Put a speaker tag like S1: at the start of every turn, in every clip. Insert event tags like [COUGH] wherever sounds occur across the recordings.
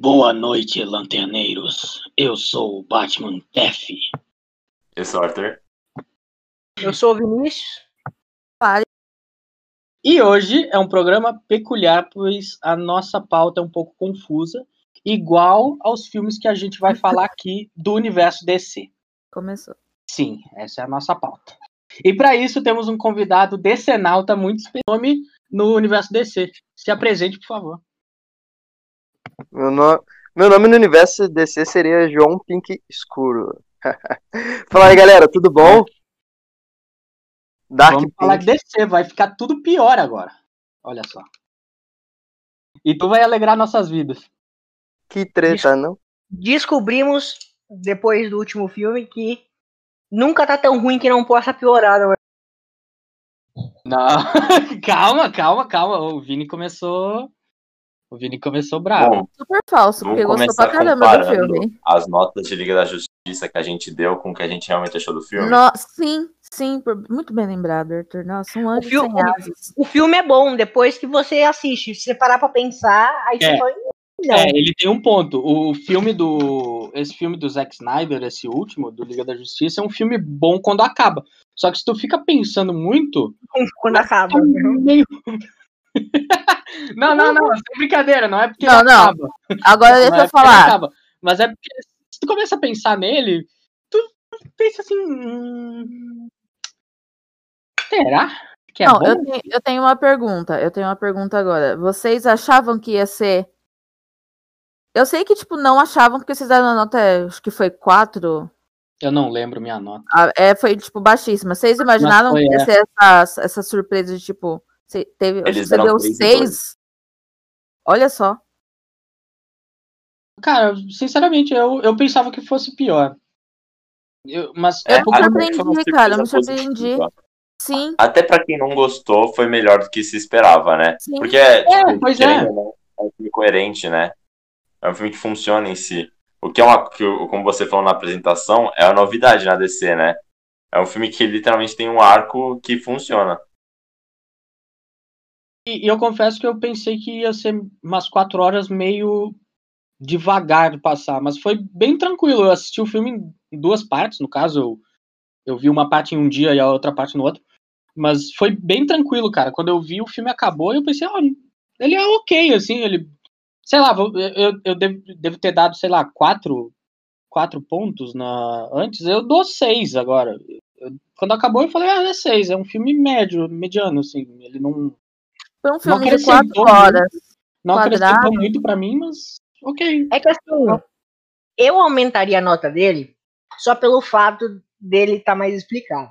S1: Boa noite, lanterneiros. Eu sou o Batman F.
S2: Eu sou o Arthur.
S3: Eu sou o Vinícius.
S1: E hoje é um programa peculiar, pois a nossa pauta é um pouco confusa, igual aos filmes que a gente vai falar aqui do universo DC.
S4: Começou.
S1: Sim, essa é a nossa pauta. E para isso temos um convidado decenalta muito especial no universo DC. Se apresente, por favor.
S5: Meu, no... Meu nome no universo DC seria João Pink Escuro. [LAUGHS] Fala aí, galera, tudo bom?
S1: Dark Vamos Pink. falar de DC, vai ficar tudo pior agora. Olha só. E tu vai alegrar nossas vidas.
S5: Que treta, Des não?
S3: Descobrimos, depois do último filme, que nunca tá tão ruim que não possa piorar, não é?
S1: Não, [LAUGHS] calma, calma, calma. O Vini começou o Vini começou bravo. Bom,
S4: Super falso, porque gostou pra caramba do filme.
S2: As notas de Liga da Justiça que a gente deu com o que a gente realmente achou do filme.
S4: No, sim, sim, muito bem lembrado, Arthur. Nossa, um anjo o filme,
S3: o filme é bom, depois que você assiste. Se você parar pra pensar, aí é. você vai.
S1: Não. É, ele tem um ponto. O filme do. Esse filme do Zack Snyder, esse último, do Liga da Justiça, é um filme bom quando acaba. Só que se tu fica pensando muito.
S3: Quando acaba.
S1: É meio, [LAUGHS] não, não, não, é brincadeira, não é porque
S4: não, não. Acaba. Agora deixa eu é falar. Acaba,
S1: mas é porque se tu começa a pensar nele, tu pensa assim. Hum, será? Que é
S4: não,
S1: bom?
S4: Eu, tenho, eu tenho uma pergunta. Eu tenho uma pergunta agora. Vocês achavam que ia ser. Eu sei que, tipo, não achavam, porque vocês deram a nota, acho que foi 4.
S1: Eu não lembro minha nota.
S4: Ah, é, foi, tipo, baixíssima. Vocês imaginaram foi, que ia é. ser essa, essa surpresa de, tipo, você, teve, Eles você deu seis. Olha só.
S1: Cara, sinceramente, eu, eu pensava que fosse pior. Eu, mas
S4: eu é, me surpreendi, cara, eu me surpreendi. Sim.
S2: Até para quem não gostou, foi melhor do que se esperava, né?
S1: Sim.
S2: Porque é,
S1: tipo, pois é.
S2: é um filme coerente, né? É um filme que funciona em si. O que é uma, que, como você falou na apresentação, é uma novidade na DC, né? É um filme que literalmente tem um arco que funciona.
S1: E, eu confesso que eu pensei que ia ser umas quatro horas meio devagar de passar, mas foi bem tranquilo. Eu assisti o filme em duas partes, no caso, eu, eu vi uma parte em um dia e a outra parte no outro. Mas foi bem tranquilo, cara. Quando eu vi o filme acabou, eu pensei, ó, ele é ok, assim, ele. Sei lá, eu, eu devo, devo ter dado, sei lá, quatro, quatro pontos na, antes, eu dou seis agora. Eu, quando acabou, eu falei, ah, é seis, é um filme médio, mediano, assim. Ele não,
S4: foi um filme de quatro horas.
S1: Não quadrado. acrescentou muito para mim, mas ok.
S3: É que assim, eu aumentaria a nota dele só pelo fato dele estar tá mais explicado.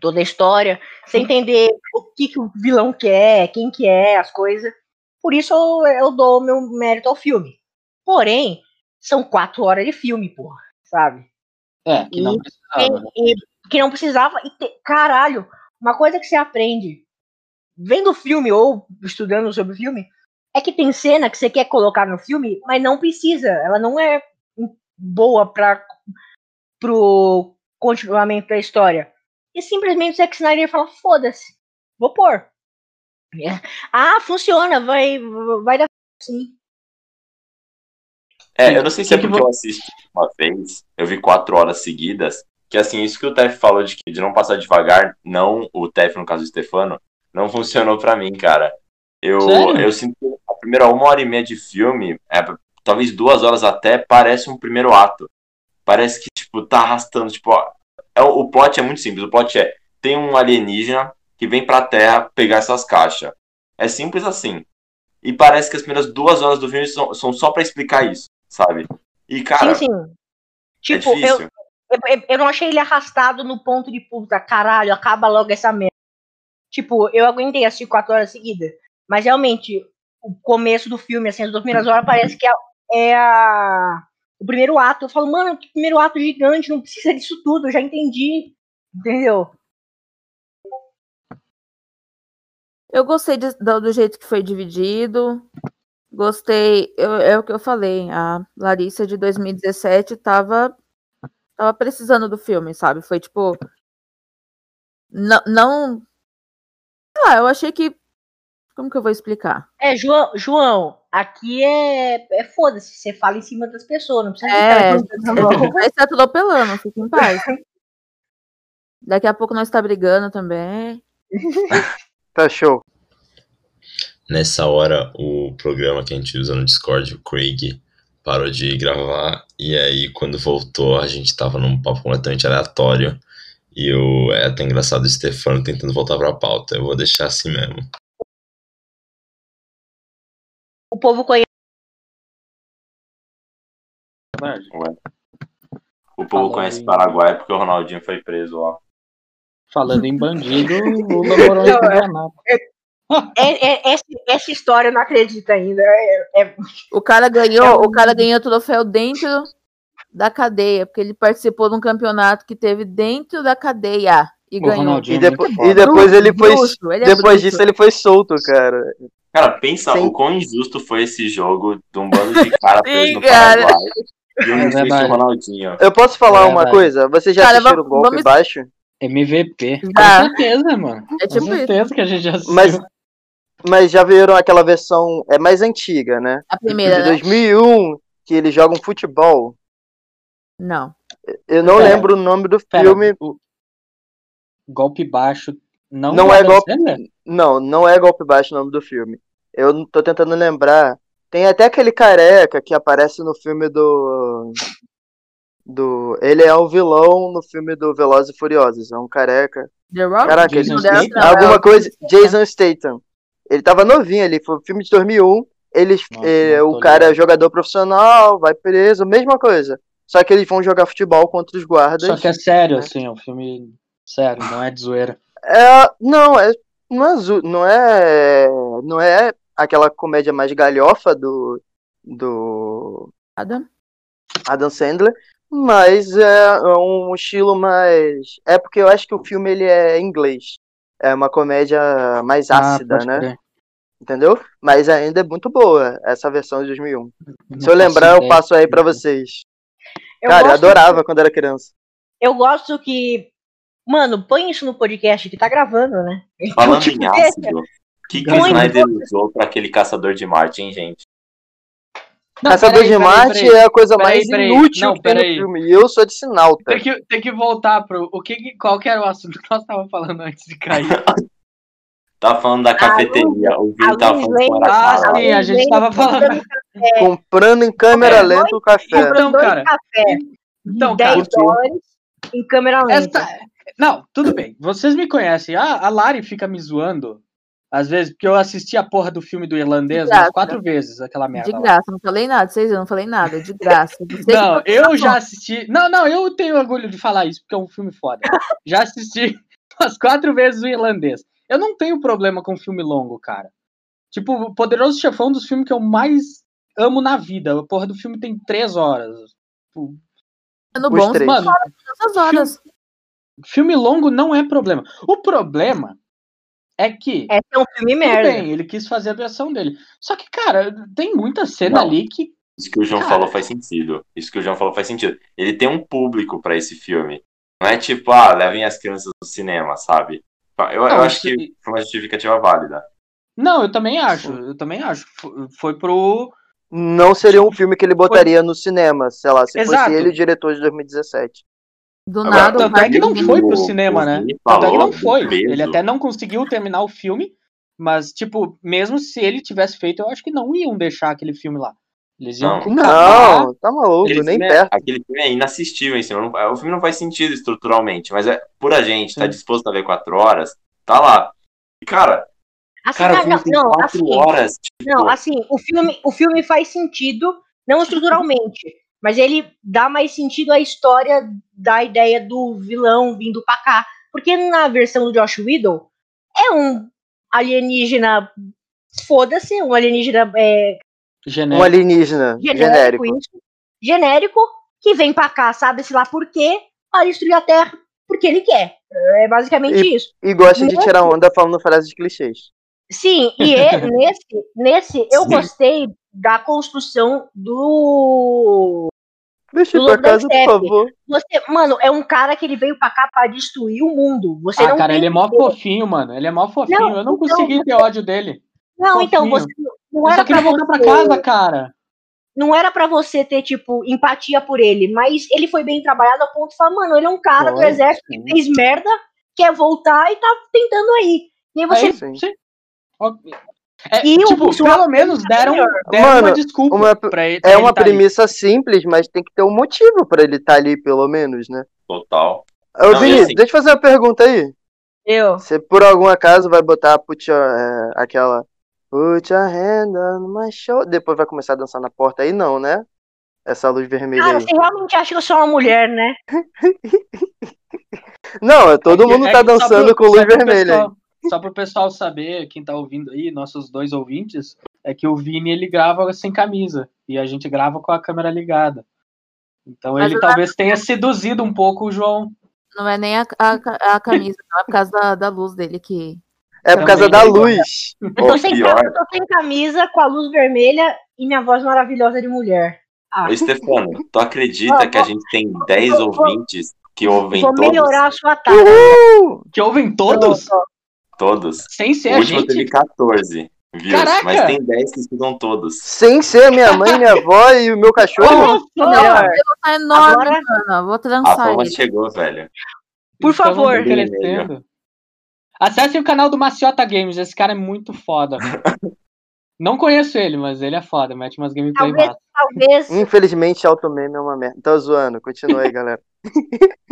S3: Toda a história, sem entender o que, que o vilão quer, quem que é, as coisas. Por isso eu, eu dou meu mérito ao filme. Porém, são quatro horas de filme, porra, sabe?
S1: É, que não precisava.
S3: E, e, que não precisava. E te, caralho, uma coisa que você aprende vendo o filme ou estudando sobre o filme, é que tem cena que você quer colocar no filme, mas não precisa. Ela não é boa para pro continuamento da história. E simplesmente o Zack Snyder fala: foda-se, vou pôr. [LAUGHS] Ah, funciona, vai, vai dar sim.
S2: É, eu não sei se é porque eu assisti uma vez, eu vi quatro horas seguidas, que assim, isso que o Tef falou de, de não passar devagar, não o Tef, no caso do Stefano, não funcionou para mim, cara. Eu, eu sinto que a primeira uma hora e meia de filme, é, talvez duas horas até, parece um primeiro ato. Parece que, tipo, tá arrastando, tipo, ó, é, o plot é muito simples. O plot é, tem um alienígena que vem pra Terra pegar essas caixas. É simples assim. E parece que as primeiras duas horas do filme são, são só para explicar isso, sabe? E, cara.
S3: Sim, sim. Tipo, é eu, eu, eu não achei ele arrastado no ponto de puta, caralho, acaba logo essa merda. Tipo, eu aguentei assistir quatro horas seguidas. Mas realmente, o começo do filme, assim, as duas primeiras horas, parece que é, é a, o primeiro ato. Eu falo, mano, que primeiro ato gigante, não precisa disso tudo, eu já entendi. Entendeu?
S4: Eu gostei de, do, do, jeito que foi dividido. Gostei, eu, é o que eu falei. A Larissa de 2017 tava, tava precisando do filme, sabe? Foi tipo. Não, não ah, eu achei que. Como que eu vou explicar?
S3: É, João, João Aqui é, é foda-se, você fala em cima das pessoas, não precisa
S4: É,
S3: ficar
S4: você tá atropelando, fica em paz. Daqui a pouco nós tá brigando também. [LAUGHS]
S5: Tá show.
S2: Nessa hora, o programa que a gente usa no Discord, o Craig, parou de gravar. E aí, quando voltou, a gente tava num papo completamente aleatório. E eu, é até engraçado o Stefano tentando voltar pra pauta. Eu vou deixar assim mesmo.
S3: O povo conhece.
S2: O povo
S1: Falando
S2: conhece
S1: em-
S2: Paraguai porque o Ronaldinho foi preso lá.
S1: Falando em bandido, o [LAUGHS] Lula morou em
S3: é-
S1: Paraná.
S3: É, é- essa, essa história eu não acredito ainda. É- é-
S4: O cara ganhou,
S3: É
S4: o cara ganhou o troféu dentro da cadeia, porque ele participou de um campeonato que teve dentro da cadeia e
S1: O
S4: ganhou.
S1: Ronaldinho
S5: E,
S1: é
S5: depo- e depois ele foi.
S4: Bruxo, ele é
S5: Depois disso ele foi solto, cara.
S2: Cara, pensa
S5: Sim.
S2: o quão injusto foi esse jogo de um bando de cara [LAUGHS] preso no
S4: cara.
S2: Paraguai. E um
S1: É
S2: o Ronaldinho.
S5: Eu posso falar
S1: É
S5: uma coisa? Vocês já
S4: Cara,
S5: assistiram o Golpe
S4: vamos-
S5: Baixo?
S1: MVP. Com
S4: Já.
S1: certeza, mano.
S4: É
S1: Com
S4: tipo isso.
S1: certeza que a gente já assistiu.
S5: Mas, mas já viram aquela versão é mais antiga, né?
S4: A primeira,
S5: de
S4: né?
S5: 2001, que eles jogam futebol.
S4: Não.
S5: Eu não
S1: Pera,
S5: lembro o nome do
S1: Pera,
S5: filme.
S1: o golpe baixo não,
S5: Não é
S1: Adam
S5: golpe-? Não, não é Golpe Baixo o nome do filme. Eu não tô tentando lembrar. Tem até aquele careca que aparece no filme do. Do. Ele é o vilão no filme do Velozes e Furiosos. É um careca.
S4: The Rock?
S5: Caraca,
S1: Jason
S4: é
S5: Alguma coisa. Jason Statham. Ele tava novinho ali. Foi um filme de 2001. Eles,
S1: Nossa,
S5: eh, o cara é
S1: ligado.
S5: jogador profissional, vai preso, mesma coisa. Só que eles vão jogar futebol contra os guardas.
S1: Só que é sério, assim, é um filme sério, não é de zoeira.
S5: É, não, é, não é, não é, não é aquela comédia mais galhofa do, do
S4: Adam?
S5: Adam Sandler, mas é um estilo mais, é porque eu acho que o filme ele é em inglês, é uma comédia mais ácida,
S1: Ah,
S5: né?
S1: crer.
S5: Entendeu? Mas ainda é muito boa essa versão de 2001.
S1: Não
S5: Se eu lembrar, eu passo aí pra vocês.
S3: Eu
S5: Cara, eu adorava quando era criança.
S3: Eu gosto que. Mano, põe isso no podcast que tá gravando, né?
S2: Falando
S3: Tipo,
S2: em [LAUGHS] ácido, o que, que o. Snyder usou pra aquele caçador de Marte, hein, gente?
S1: Não,
S5: Caçador
S1: peraí,
S5: de Marte
S1: peraí.
S5: é a coisa mais inútil
S1: Não,
S5: que tem no filme. E eu sou de Sinalta.
S1: Tem que, tem que voltar pro. O que, que- qual que era o assunto que nós estávamos falando antes de cair? [LAUGHS]
S2: Tava falando da cafeteria, o Vini
S3: a
S2: tava
S3: luz
S2: falando
S3: vem-
S1: Ah, sim, a gente tava falando.
S5: Comprando em câmera
S1: É,
S5: lenta o café.
S1: Então, cara.
S3: café
S1: Então,
S3: de 10
S1: cara.
S3: dólares em câmera lenta.
S1: Essa... Não, tudo bem. Vocês me conhecem. Ah, a Lari fica me zoando. Às vezes, porque eu assisti a porra do filme do irlandês
S4: graça.
S1: quatro vezes, aquela merda.
S4: De
S1: lá.
S4: graça, não falei nada. Vocês eu não falei nada, de graça. [LAUGHS] Vocês
S1: Não, eu já assisti. Não, não, eu tenho orgulho de falar isso, porque é um filme foda. Já assisti [LAUGHS] umas quatro vezes o irlandês. Eu não tenho problema com filme longo, cara. Tipo, o Poderoso Chefão é um dos filmes que eu mais amo na vida. A porra do filme tem três horas. Tipo,
S4: No
S5: Os
S4: bom,
S5: três.
S1: Mano,
S4: essas horas.
S1: filme longo não é problema. O problema é que.
S3: Esse é um filme
S1: Tudo
S3: merda.
S1: bem, ele quis fazer a versão dele. Só que, cara, tem muita cena
S2: Não.
S1: ali que.
S2: Isso que o João
S1: Cara.
S2: falou faz sentido. Isso que o João falou faz sentido. Ele tem um público pra esse filme. Não é tipo, ah, levem as crianças no cinema, sabe? Eu, eu
S1: Não,
S2: acho
S1: isso-
S2: que foi uma justificativa válida.
S1: Não, eu também acho. Eu também acho. Foi- Foi pro.
S5: Não seria um filme que ele botaria no cinema, sei lá, se
S1: Exato.
S5: fosse ele o diretor de 2017.
S4: Do
S2: Agora,
S4: nada, o
S1: Tanto é que não foi pro cinema, né? Tanto é que não foi.
S2: peso.
S1: Ele até não conseguiu terminar o filme, mas, tipo, mesmo se ele tivesse feito, eu acho que não iam deixar aquele filme lá. Eles iam
S2: Não.
S5: Não, tá maluco,
S2: Aquele
S5: nem
S2: é-
S5: perto.
S2: aquele filme é inassistível, assim, não- o filme não faz sentido estruturalmente, mas é por a gente estar
S1: Sim.
S2: disposto a ver quatro horas, tá lá. E, cara,
S3: Assim,
S2: cara, o
S3: não, não,
S2: quatro
S3: assim,
S2: horas, tipo,
S3: não, assim, o filme, o filme faz sentido, não estruturalmente, [LAUGHS] mas ele dá mais sentido à história da ideia do vilão vindo pra cá. Porque na versão do Josh Whedon, é um alienígena, foda-se, um alienígena é,
S5: Um
S1: Genérico.
S5: alienígena
S3: genérico,
S5: genérico.
S3: isso, genérico, que vem pra cá, sabe-se lá por quê, para destruir a Terra porque ele quer. É basicamente isso.
S5: E gosta de tirar onda falando frases clichês.
S3: Sim, e e- [LAUGHS] nesse, nesse eu
S2: Sim.
S3: gostei da construção do.
S5: Deixa eu pra casa, por favor.
S3: Você, mano, é um cara que ele veio pra cá pra destruir o mundo. Você
S1: Ah,
S3: não
S1: cara, ele é mó fofinho, mano. Ele é mó fofinho.
S3: Não,
S1: eu não
S3: então,
S1: consegui ter ódio dele.
S3: Não, então,
S1: fofinho.
S3: você. Não era pra
S1: voltar pra
S3: você-
S1: casa, cara.
S3: não era pra você ter, tipo, empatia por ele, mas ele foi bem trabalhado a ponto de falar, mano, ele é um cara do exército
S1: sim.
S3: que fez merda, quer voltar e tá tentando aí. E aí você.
S1: É, É,
S3: E o
S1: tipo,
S3: Swap
S1: pelo menos deram, deram
S5: Mano,
S1: uma desculpa
S5: uma-
S1: pra ele.
S5: É
S1: ele
S5: uma
S1: tá ali.
S5: premissa simples, mas tem que ter um motivo pra ele estar ali, pelo menos, né?
S2: Total.
S5: Ô,
S2: Não,
S5: Vini,
S2: assim-
S5: deixa eu fazer uma pergunta aí.
S3: Eu.
S5: Você por algum acaso vai botar put your, é, aquela Put your hand on my shoulder. Depois vai começar a dançar na porta aí, não, né? Essa luz vermelha
S3: Cara,
S5: aí.
S3: você realmente acha que eu sou uma mulher, né? [LAUGHS]
S5: Não, é todo mundo
S1: É
S5: tá dançando
S1: pro-
S5: com luz vermelha
S1: pessoal- Só pro pessoal saber, quem tá ouvindo aí, nossos dois ouvintes, é que o Vini ele grava sem camisa e a gente grava com a câmera ligada. Então
S4: Mas
S1: ele talvez tenha seduzido um pouco o João.
S4: Não é nem a, a, a camisa, não, é por causa da, da luz dele que.
S5: É por causa da luz.
S3: Eu tô,
S2: Ou
S3: sem,
S2: pior,
S3: eu tô sem camisa, com a luz vermelha e minha voz maravilhosa de mulher. Ah,
S2: ô Stefano, tu acredita
S3: Vou-
S2: que a gente tem 10
S3: vou- vou-
S2: ouvintes que ouvem
S3: vou
S2: todos?
S3: melhorar a sua tarde.
S5: Uhul!
S1: Que ouvem todos,
S2: Todos.
S1: sem ser
S2: O
S1: a
S2: último
S1: gente.
S2: teve 14 views,
S1: Caraca!
S2: mas tem 10 que estudam todos.
S5: Sem ser minha mãe, minha [LAUGHS] avó e o meu cachorro.
S3: Melhor.
S4: Tá enorme,
S3: Agora-
S4: mano. Vou
S2: A
S4: trançar
S2: fama
S4: ele.
S2: chegou, velho.
S3: Por
S1: Estamos
S3: favor.
S1: Acessem o canal do Maciota Games, esse cara é muito foda. [LAUGHS] Não conheço ele, mas ele é foda, mete umas gameplay
S3: Talvez-
S1: massa.
S3: Talvez.
S5: Infelizmente, auto meme é uma merda. Tô zoando. Continua aí, galera. [LAUGHS]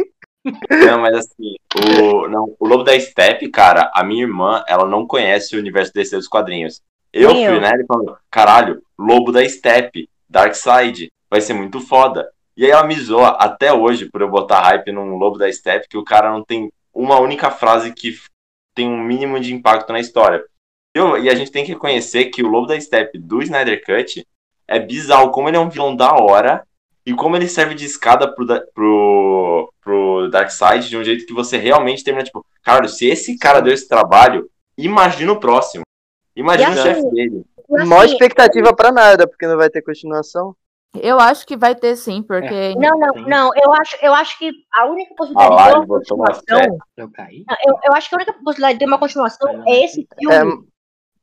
S2: Não, mas assim, o, não, o Lobo da Steppe, cara, a minha irmã, ela não conhece o universo DC dos quadrinhos. Eu
S3: Nem
S2: fui
S3: eu.
S2: nela e falei, caralho, Lobo da Steppe, Darkseid, vai ser muito foda. E aí ela me zoa até hoje por eu botar hype num Lobo da Steppe, que o cara não tem uma única frase que tem um mínimo de impacto na história. Eu- e a gente tem que reconhecer que o Lobo da Steppe do Snyder Cut é bizarro, como ele é um vilão da hora e como ele serve de escada pro, pro, pro Darkseid de um jeito que você realmente termina, tipo, cara, se esse cara deu esse trabalho, imagina o próximo. Imagina
S3: E
S2: o
S3: assim,
S2: chefe dele.
S3: E assim,
S5: Mó expectativa pra nada, porque não vai ter continuação.
S4: Eu acho que vai ter sim, porque.
S3: Não, não,
S1: Sim.
S3: não. Eu acho, eu acho que a única
S2: Ah
S3: possibilidade
S2: lá,
S3: de uma continuação.
S1: Eu caí?
S3: Não, Eu, eu acho que a única possibilidade de ter uma continuação é esse filme.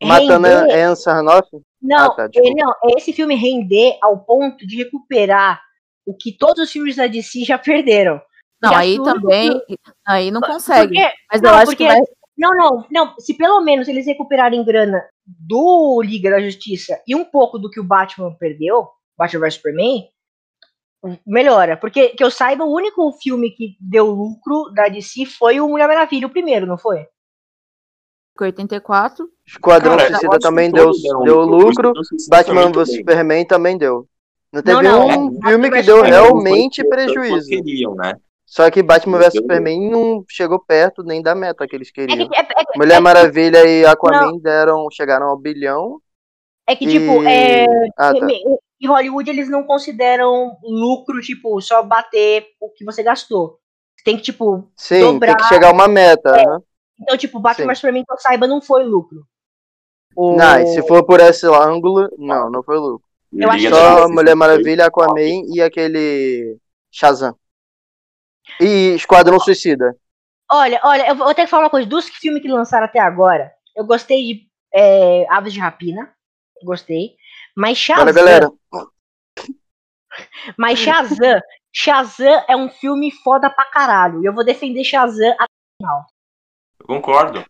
S5: É, matando
S3: render-
S5: a Anne Sarnoff?
S3: Não,
S5: Ah, tá,
S3: é, não, é esse filme render ao ponto de recuperar o que todos os filmes da DC já perderam.
S4: Não,
S3: Já
S4: aí também. Aí não consegue.
S3: Porque,
S4: Mas
S3: não,
S4: eu acho
S3: porque-
S4: que vai.
S3: não, não, não. Se pelo menos eles recuperarem grana do Liga da Justiça e um pouco do que o Batman perdeu, Batman vs Superman, melhora. Porque que eu saiba, o único filme que deu lucro da DC foi o Mulher Maravilha, o primeiro, não foi?
S4: 84.
S5: Esquadrão
S2: Cara,
S5: Suicida também deu, deu
S2: lucro.
S5: Batman vs. Superman também deu. Não teve
S3: não,
S5: um
S3: é,
S5: filme que deu realmente
S2: Não
S5: prejuízo.
S2: queriam, né?
S5: Só que Batman vs Superman não chegou perto nem da meta que eles
S3: É
S5: queriam.
S3: que, é, é
S5: Mulher
S3: é,
S5: Maravilha e Aquaman deram, chegaram ao bilhão.
S3: é que,
S5: e...
S3: tipo, é,
S5: Ah, tá.
S3: Em Hollywood eles não consideram lucro, tipo, só bater o que você gastou. Tem que, tipo,
S5: Sim,
S3: dobrar-
S5: tem que chegar a uma meta. aham.
S3: então, tipo, Batman
S5: Sim.
S3: vs Superman, que eu saiba, não foi lucro. O-
S5: Não, se for por esse ângulo, não, não foi lucro.
S3: Eu acho que-
S5: Só
S2: Justiça
S5: Mulher Maravilha. Aquaman e aquele Shazam. E Esquadrão Suicida.
S3: Olha, olha, eu vou que falar uma coisa. Dos filmes que lançaram até agora, eu gostei de é, Aves de Rapina. Gostei. Mas Shazam,
S5: Bora, galera.
S3: mas Shazam, Shazam é um filme foda pra caralho. E eu vou defender Shazam até o final.
S2: Eu concordo.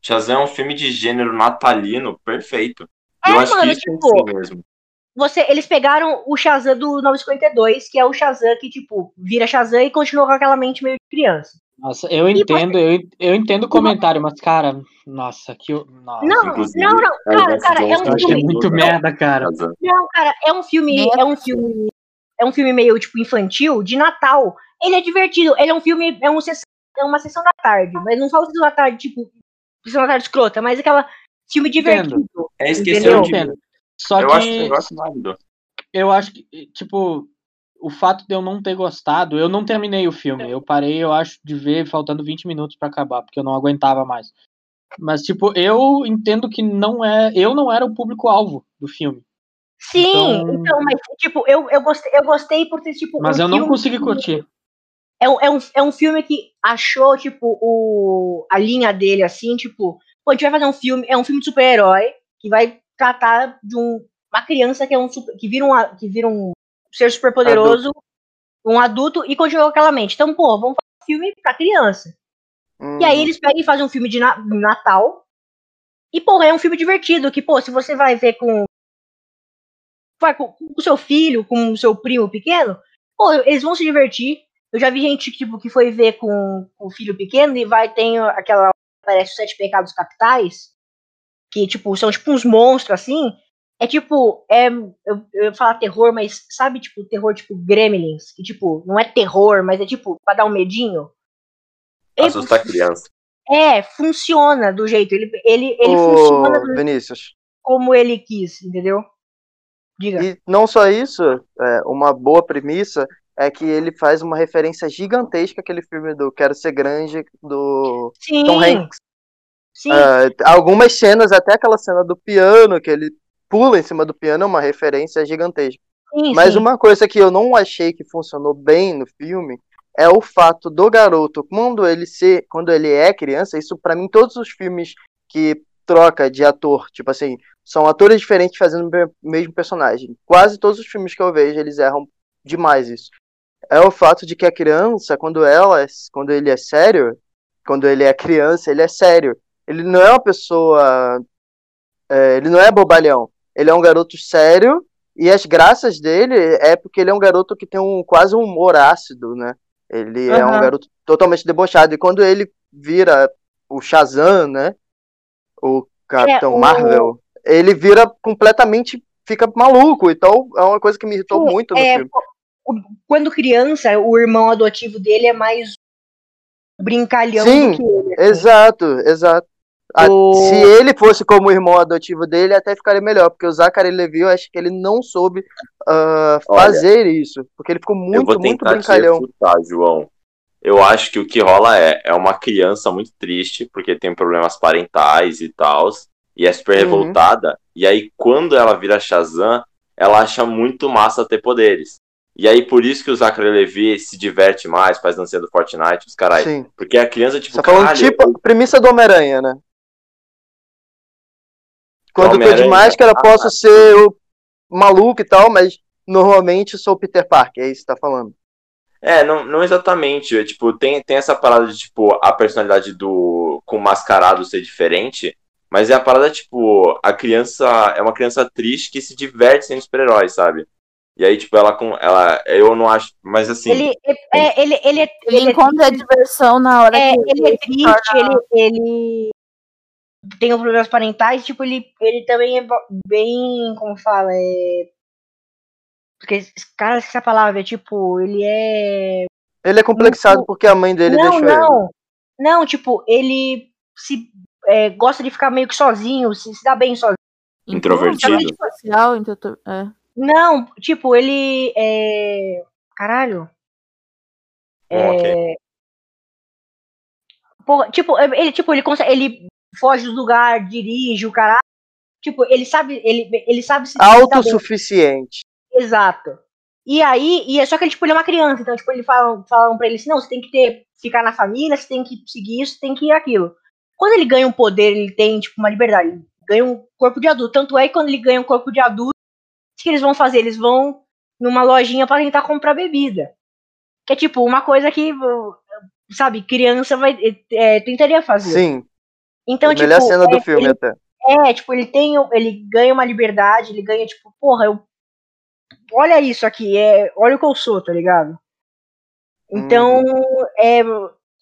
S2: Shazam é um filme de gênero natalino perfeito.
S3: É,
S2: eu acho
S3: mano,
S2: que isso que
S3: tipo,
S2: ser mesmo.
S3: Você, eles pegaram o Shazam do 952, que é o Shazam que, tipo, vira Shazam e continua com aquela mente meio de criança.
S1: Nossa, eu entendo, eu, eu entendo o comentário, mas, cara, nossa, que. Nossa,
S3: Não, não, não, cara, cara, é um
S2: Jones
S1: eu acho que é
S3: filme.
S1: muito merda, cara.
S3: Não, cara, é um filme, é um filme, é um filme meio tipo infantil de Natal. Ele é divertido, ele é um filme, é, um sess- é uma sessão da tarde, mas não fala sessão da tarde tipo sessão da tarde escrota, mas aquela filme divertido.
S2: É
S3: Entendeu?
S2: esquecer
S1: entendo. Só
S2: Eu
S1: que
S2: acho que eu acho válido.
S1: eu acho que, tipo, o fato de eu não ter gostado, eu não terminei o filme. Eu parei, eu acho, de ver faltando 20 minutos pra acabar, porque eu não aguentava mais. Mas, tipo, eu entendo que não é. Eu não era o público-alvo do filme.
S3: Sim,
S1: Então-
S3: então, mas tipo, eu, eu gostei, eu gostei por ter tipo
S1: Mas
S3: um
S1: eu não consegui
S3: que-
S1: curtir.
S3: É um, é, um, é um filme que achou, tipo, o, a linha dele, assim, tipo, pô, a gente vai fazer um filme, é um filme de super-herói, que vai tratar de um, uma criança que é um super, que vira um, que vira um ser super poderoso, um adulto e continua com aquela mente. Então, pô, vamos fazer um filme pra criança. E aí
S5: Uhum.
S3: eles pegam e fazem um filme de na- Natal. E, porra, é um filme divertido, que, pô, se você vai ver com. Vai com, com o seu filho, com o seu primo pequeno, pô, eles vão se divertir. Eu já vi gente, tipo, que foi ver com, com o filho pequeno e vai, tem aquela. Parece os Sete Pecados Capitais. Que, tipo, são tipo uns monstros assim. É tipo, é, eu, eu ia falar terror, mas sabe, tipo, terror tipo Gremlins? Que, tipo, não é terror, mas é tipo, pra dar um medinho. Ele-
S2: Assusta a criança.
S3: é, funciona do jeito. Ele, ele, ele
S5: Ô,
S3: funciona do-
S5: Vinícius.
S3: como ele quis, entendeu? Diga.
S5: E não só isso, é, uma boa premissa é que ele faz uma referência gigantesca àquele filme do Quero Ser Grande, do
S3: sim,
S5: Tom Hanks.
S3: sim.
S5: Ah, algumas cenas, até aquela cena do piano, que ele pula em cima do piano, é uma referência gigantesca.
S3: sim,
S5: Mas
S3: sim.
S5: uma coisa que eu não achei que funcionou bem no filme é o fato do garoto, quando ele se, quando ele é criança, isso pra mim todos os filmes que troca de ator, tipo assim, são atores diferentes fazendo o me- mesmo personagem. Quase todos os filmes que eu vejo, eles erram demais isso. É o fato de que a criança, quando ela, é- quando ele é sério, quando ele é criança, ele é sério. Ele não é uma pessoa, é, ele não é bobalhão. Ele é um garoto sério e as graças dele é porque ele é um garoto que tem um quase um humor ácido, né? Ele é um garoto totalmente debochado. E quando ele vira o Shazam, né? O Capitão
S3: É, o-
S5: Marvel, ele vira completamente. fica maluco. Então é uma coisa que me irritou muito no
S3: é,
S5: filme.
S3: quando criança, o irmão adotivo dele é mais brincalhão
S5: Sim,
S3: do que ele. assim.
S5: Exato, exato. A-
S3: O-
S5: Se ele fosse como o irmão adotivo dele, até ficaria melhor, porque o Zachary Levi, eu acho que ele não soube
S2: Olha,
S5: fazer isso, porque ele ficou
S2: eu
S5: muito,
S2: vou
S5: muito
S2: tentar te
S5: brincalhão.
S2: refutar, João. Eu acho que o que rola é, é uma criança muito triste, porque tem problemas parentais e tal, e é super
S5: Uhum.
S2: revoltada. E aí, quando ela vira Shazam, ela acha muito massa ter poderes. E aí, por isso que o Zachary Levi se diverte mais, faz dancinha do Fortnite, os caras.
S5: Sim.
S2: Porque a criança, tipo,
S5: Você tá
S2: caralho,
S5: tipo a premissa do Homem-Aranha, né? Quando eu tô de máscara,
S2: ah,
S5: posso ser o maluco e tal, mas normalmente sou o Peter Parker, é isso que você tá falando.
S2: É, não, não exatamente. É, tipo, tem, tem essa parada de, tipo, a personalidade do com o mascarado ser diferente, mas é a parada, tipo, a criança é uma criança triste que se diverte sendo super-herói, sabe? E aí, tipo, ela com. Ela, eu não acho. Mas assim.
S3: Ele, é, é, ele, ele, é,
S4: Ele,
S3: ele é
S4: encontra a
S3: triste,
S4: diversão na hora
S3: é,
S4: que
S3: ele é
S4: se
S3: triste, ele, ele tem problemas parentais, tipo, ele, ele também é bem, como fala, é... Porque, cara, essa palavra, é tipo, ele é...
S5: Ele é complexado
S3: Muito-
S5: porque a mãe dele
S3: não,
S5: deixou ele.
S3: não, não, tipo, ele se é, gosta de ficar meio que sozinho, se, se dá bem sozinho.
S2: Introvertido.
S4: Então, é.
S3: Não, tipo, ele é... Caralho.
S2: Bom, ok.
S3: Porra, tipo, ele, tipo, ele consegue, ele foge do lugar, dirige o caralho. Tipo, ele sabe, ele, ele sabe se.
S5: Autossuficiente.
S3: Exato. E aí, e é só que ele, tipo, ele é uma criança, então, tipo, ele falam, falam pra ele assim, não, você tem que ter, ficar na família, você tem que seguir isso, você tem que ir aquilo. Quando ele ganha um poder, ele tem, tipo, uma liberdade, ele ganha um corpo de adulto. Tanto é que quando ele ganha um corpo de adulto, o que eles vão fazer? Eles vão numa lojinha pra tentar comprar bebida. Que é, tipo, uma coisa que, sabe, criança vai, é, tentaria fazer.
S5: Sim,
S3: Então,
S5: a
S3: tipo,
S5: melhor cena do
S3: é,
S5: filme
S3: ele-
S5: até.
S3: é, tipo, ele tem. Ele ganha uma liberdade, ele ganha, tipo, porra, eu. Olha isso aqui, é, olha o que eu sou, tá ligado? Então, é.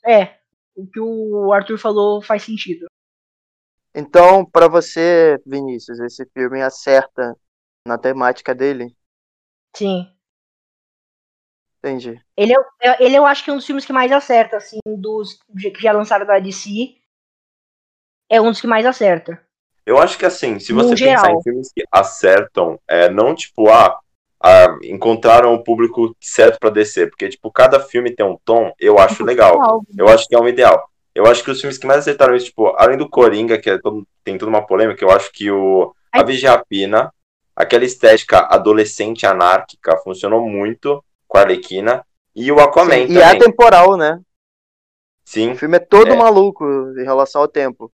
S3: É. O que o Arthur falou faz sentido.
S5: Então, pra você, Vinícius, esse filme acerta na temática dele?
S3: Sim.
S5: Entendi.
S3: Ele, é, ele eu acho que é um dos filmes que mais acerta, assim, dos que já lançaram da DC. É um dos que mais acerta.
S2: Eu acho que assim, se
S3: No
S2: você pensar
S3: geral.
S2: em filmes que acertam, é não tipo, ah, ah, encontraram o público certo pra descer, porque tipo, cada filme tem um tom, eu acho legal.
S4: Algo.
S2: Eu acho que é um ideal. Eu acho que os filmes que mais acertaram isso, tipo, além do Coringa, que é todo- tem toda uma polêmica, eu acho que o A
S3: Ai.
S2: Vigia Rapina, aquela estética adolescente anárquica, funcionou muito com a Arlequina. E o Aquaman
S5: Sim, e é atemporal, né?
S2: Sim,
S5: O filme é todo
S2: É.
S5: maluco em relação ao tempo.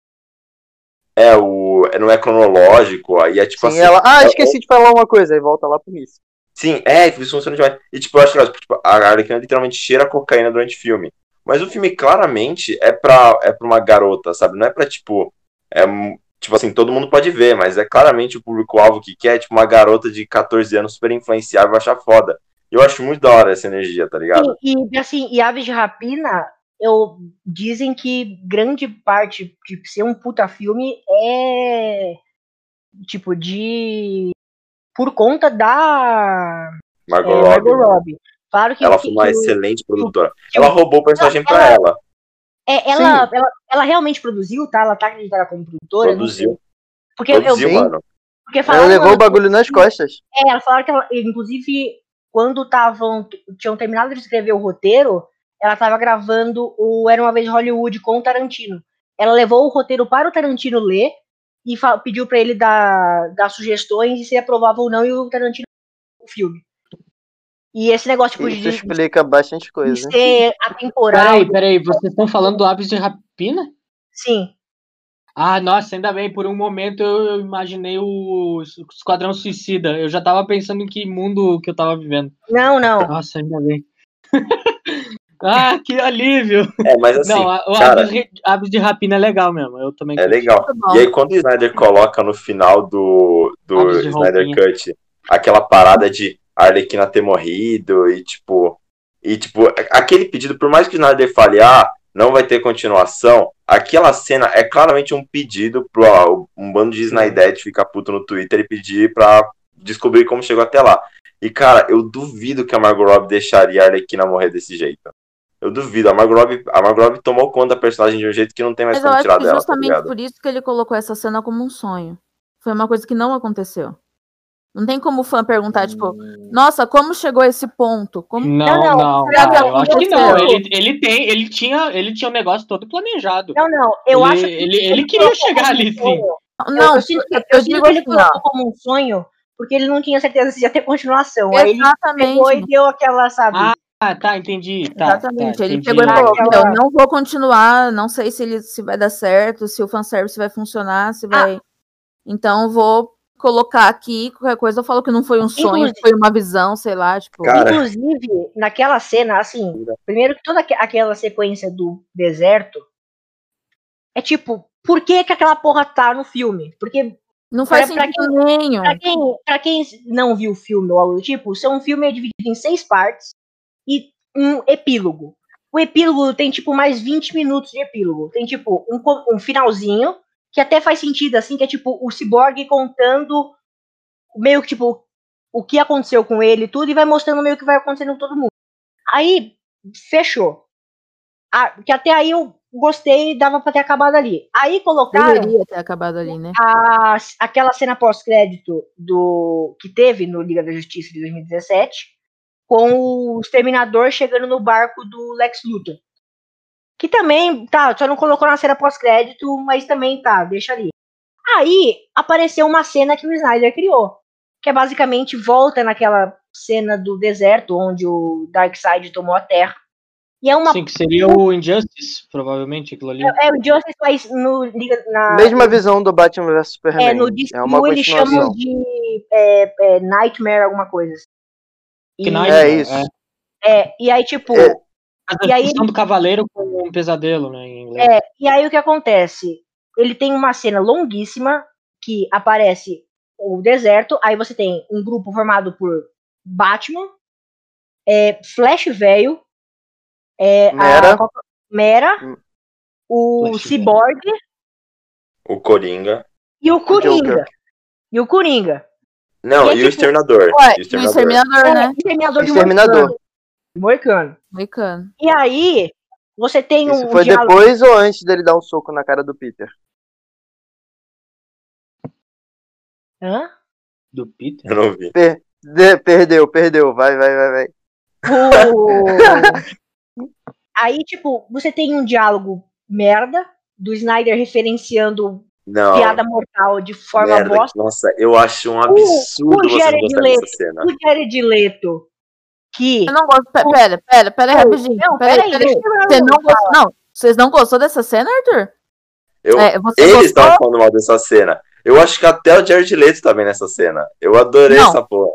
S2: É, o. Não é cronológico, aí é tipo
S5: Sim,
S2: assim.
S5: ela. Ah,
S2: é-
S5: esqueci de falar uma coisa, aí volta lá pro início.
S2: Sim, é, isso funciona demais. E tipo, eu acho que tipo, a Arlequina literalmente cheira cocaína durante o filme. Mas o filme claramente é pra, é pra uma garota, sabe? Não é pra, tipo. É, um- tipo assim, todo mundo pode ver, mas é claramente o público-alvo que quer, tipo, uma garota de 14 anos super influenciável achar foda. Eu acho muito da hora essa energia, tá ligado?
S3: E, e, assim, e Aves de Rapina, eu dizem que grande parte de ser um puta filme é tipo de por conta da
S2: Margot
S3: é,
S2: Robbie.
S3: Margot Robbie. Claro que,
S2: Ela
S3: que-
S2: foi uma
S3: que
S2: excelente produtora.
S3: que
S2: Ela roubou o personagem
S3: Não,
S2: pra ela.
S3: é, ela, ela, ela realmente produziu, tá? Ela tá acreditada como produtora.
S2: Produziu.
S3: Porque eu
S2: Produziu,
S5: Sim.
S2: mano.
S3: porque
S5: Ela levou o bagulho nas costas.
S3: É, ela falaram que ela, inclusive, quando estavam tinham terminado de escrever o roteiro, ela estava gravando o Era uma vez Hollywood com o Tarantino. Ela levou o roteiro para o Tarantino ler e pediu para ele dar, dar sugestões e se aprovava ou não e o Tarantino o filme. E esse negócio tipo,
S5: Isso
S3: de,
S5: explica bastante
S3: de
S5: coisa.
S3: ser atemporal,
S1: Peraí, peraí, vocês estão falando do Aves de Rapina?
S3: sim.
S1: Ah, nossa, ainda bem, por um momento eu imaginei o Esquadrão Suicida. Eu já tava pensando em que mundo que eu tava vivendo.
S3: Não, não.
S1: Nossa, ainda bem. [LAUGHS] ah, que alívio!
S2: É, mas assim,
S1: Não, a- o
S2: cara,
S1: Aves, de- Rapina é legal mesmo. Eu também
S2: é
S1: curti.
S2: legal. E aí, quando o Snyder coloca no final do, do Snyder
S1: roupinha.
S2: Cut aquela parada de Arlequina ter morrido e tipo. E tipo, aquele pedido, por mais que o Snyder fale, ah, não vai ter continuação, aquela cena é claramente um pedido pro ó, um bando de Snyder ficar puto no Twitter e pedir pra descobrir como chegou até lá. E cara, eu duvido que a Margot Robbie deixaria a Arlequina morrer desse jeito. Eu duvido. A Margot a Margot tomou conta da personagem de um jeito que não tem mais
S4: Mas
S2: como
S4: acho
S2: tirar
S4: que
S2: dela, tá
S4: justamente
S2: ligado?
S4: por isso que ele colocou essa cena como um sonho. Foi uma coisa que não aconteceu. Não tem como o fã perguntar, tipo, nossa, como chegou a esse ponto? Como...
S1: Não,
S3: Não,
S1: não,
S3: não,
S1: eu acho que
S3: não.
S1: Ele, ele tem, ele tinha, ele tinha um negócio todo planejado.
S3: Não, não. Eu
S1: ele,
S3: acho que
S1: ele, ele queria chegar ali, sim.
S4: Não,
S3: eu, eu
S4: eu
S3: eu
S4: digo
S3: que ele colocou como um sonho porque ele não tinha certeza se ia ter continuação. Aí ele pegou e
S4: Exatamente.
S3: deu aquela, sabe?
S1: Ah, Ah, tá, entendi. Tá,
S4: Exatamente.
S1: tá,
S4: ele
S1: entendi.
S4: pegou e falou:
S3: Aquela-
S4: "Meu, não vou continuar, não sei se ele se vai dar certo, se o fanservice vai funcionar, se vai. Então vou colocar aqui, qualquer coisa eu falo que não foi um sonho,
S3: Inclusive-
S4: foi uma visão, sei lá, tipo.
S2: Cara.
S3: Inclusive, naquela cena, assim, primeiro que toda aque- aquela sequência do deserto é tipo, por que que aquela porra tá no filme? Porque
S4: não faz
S3: pra- pra
S4: sentido nenhum.
S3: Pra quem, pra quem não viu o filme ou algo do tipo, o seu filme é dividido em seis partes e um epílogo. O epílogo tem, tipo, mais 20 minutos de epílogo. Tem, tipo, um, um finalzinho, que até faz sentido, assim, que é, tipo, o Cyborg contando meio que, tipo, o que aconteceu com ele e tudo, e vai mostrando meio que vai acontecendo com todo mundo. Aí, fechou. Ah, que até aí eu gostei dava pra ter acabado ali. Aí colocaram
S4: Deveria ter acabado ali, né?
S3: a- aquela cena pós-crédito do que teve no Liga da Justiça de 2017, com o Exterminador chegando no barco do Lex Luthor. Que também, tá, só não colocou na cena pós-crédito, mas também tá, deixa ali. Aí apareceu uma cena que o Snyder criou, que é basicamente volta naquela cena do deserto onde o Darkseid tomou a Terra. E é uma
S1: Sim, que seria o Injustice, provavelmente, aquilo ali.
S3: é o Justice mas no na
S5: Mesma visão do Batman vs Superman.
S3: É, no DCU
S5: é uma
S3: chamam
S5: continuação.
S3: de é, é, Nightmare, alguma coisa. assim. E,
S5: É isso.
S3: é, e aí, tipo,
S5: É.
S1: A
S3: E aí-
S1: do cavaleiro com um pesadelo, né, em inglês.
S3: é, e aí o que acontece? Ele tem uma cena longuíssima que aparece o deserto, aí você tem um grupo formado por Batman, é, Flash velho, é,
S5: Mera.
S3: a Mera,
S5: Hum.
S3: o
S1: Flash
S3: Cyborg
S2: O Coringa.
S3: e o Coringa. E o Coringa.
S2: Não,
S3: E é
S2: e, o
S3: tipo-
S2: Exterminador.
S4: Ué,
S2: E o
S4: e o
S2: Exterminador.
S4: Exterminador,
S3: É,
S4: né?
S3: Exterminador de
S5: Exterminador.
S3: Moicano. Moicano.
S4: Moicano.
S3: E aí, você tem
S5: Isso
S3: um
S5: foi
S3: diálogo.
S5: depois ou antes dele dar um soco na cara do Peter?
S3: Hã?
S1: Do Peter.
S2: Eu não vi.
S5: De- perdeu, perdeu. Vai, vai, vai, vai.
S3: O- [LAUGHS] aí, tipo, você tem um diálogo merda do Snyder referenciando
S2: Não.
S3: piada mortal de forma
S2: merda,
S3: bosta.
S2: Nossa, eu acho um absurdo
S3: o
S2: você não
S3: Jared
S2: gostar
S3: Leto.
S2: dessa cena.
S3: O Jared Leto, que.
S4: Eu não gosto. pe- Pera, pera, pera, aí, rapidinho.
S3: Não,
S4: Pera,
S3: peraí,
S4: pera
S3: deixa eu
S4: Você não gostou. Não, vocês não gostou dessa cena, Arthur?
S2: Eu,
S4: É, você
S2: eles estavam falando mal dessa cena. Eu acho que até o Jared Leto tá bem nessa cena. Eu adorei
S4: Não.
S2: essa porra.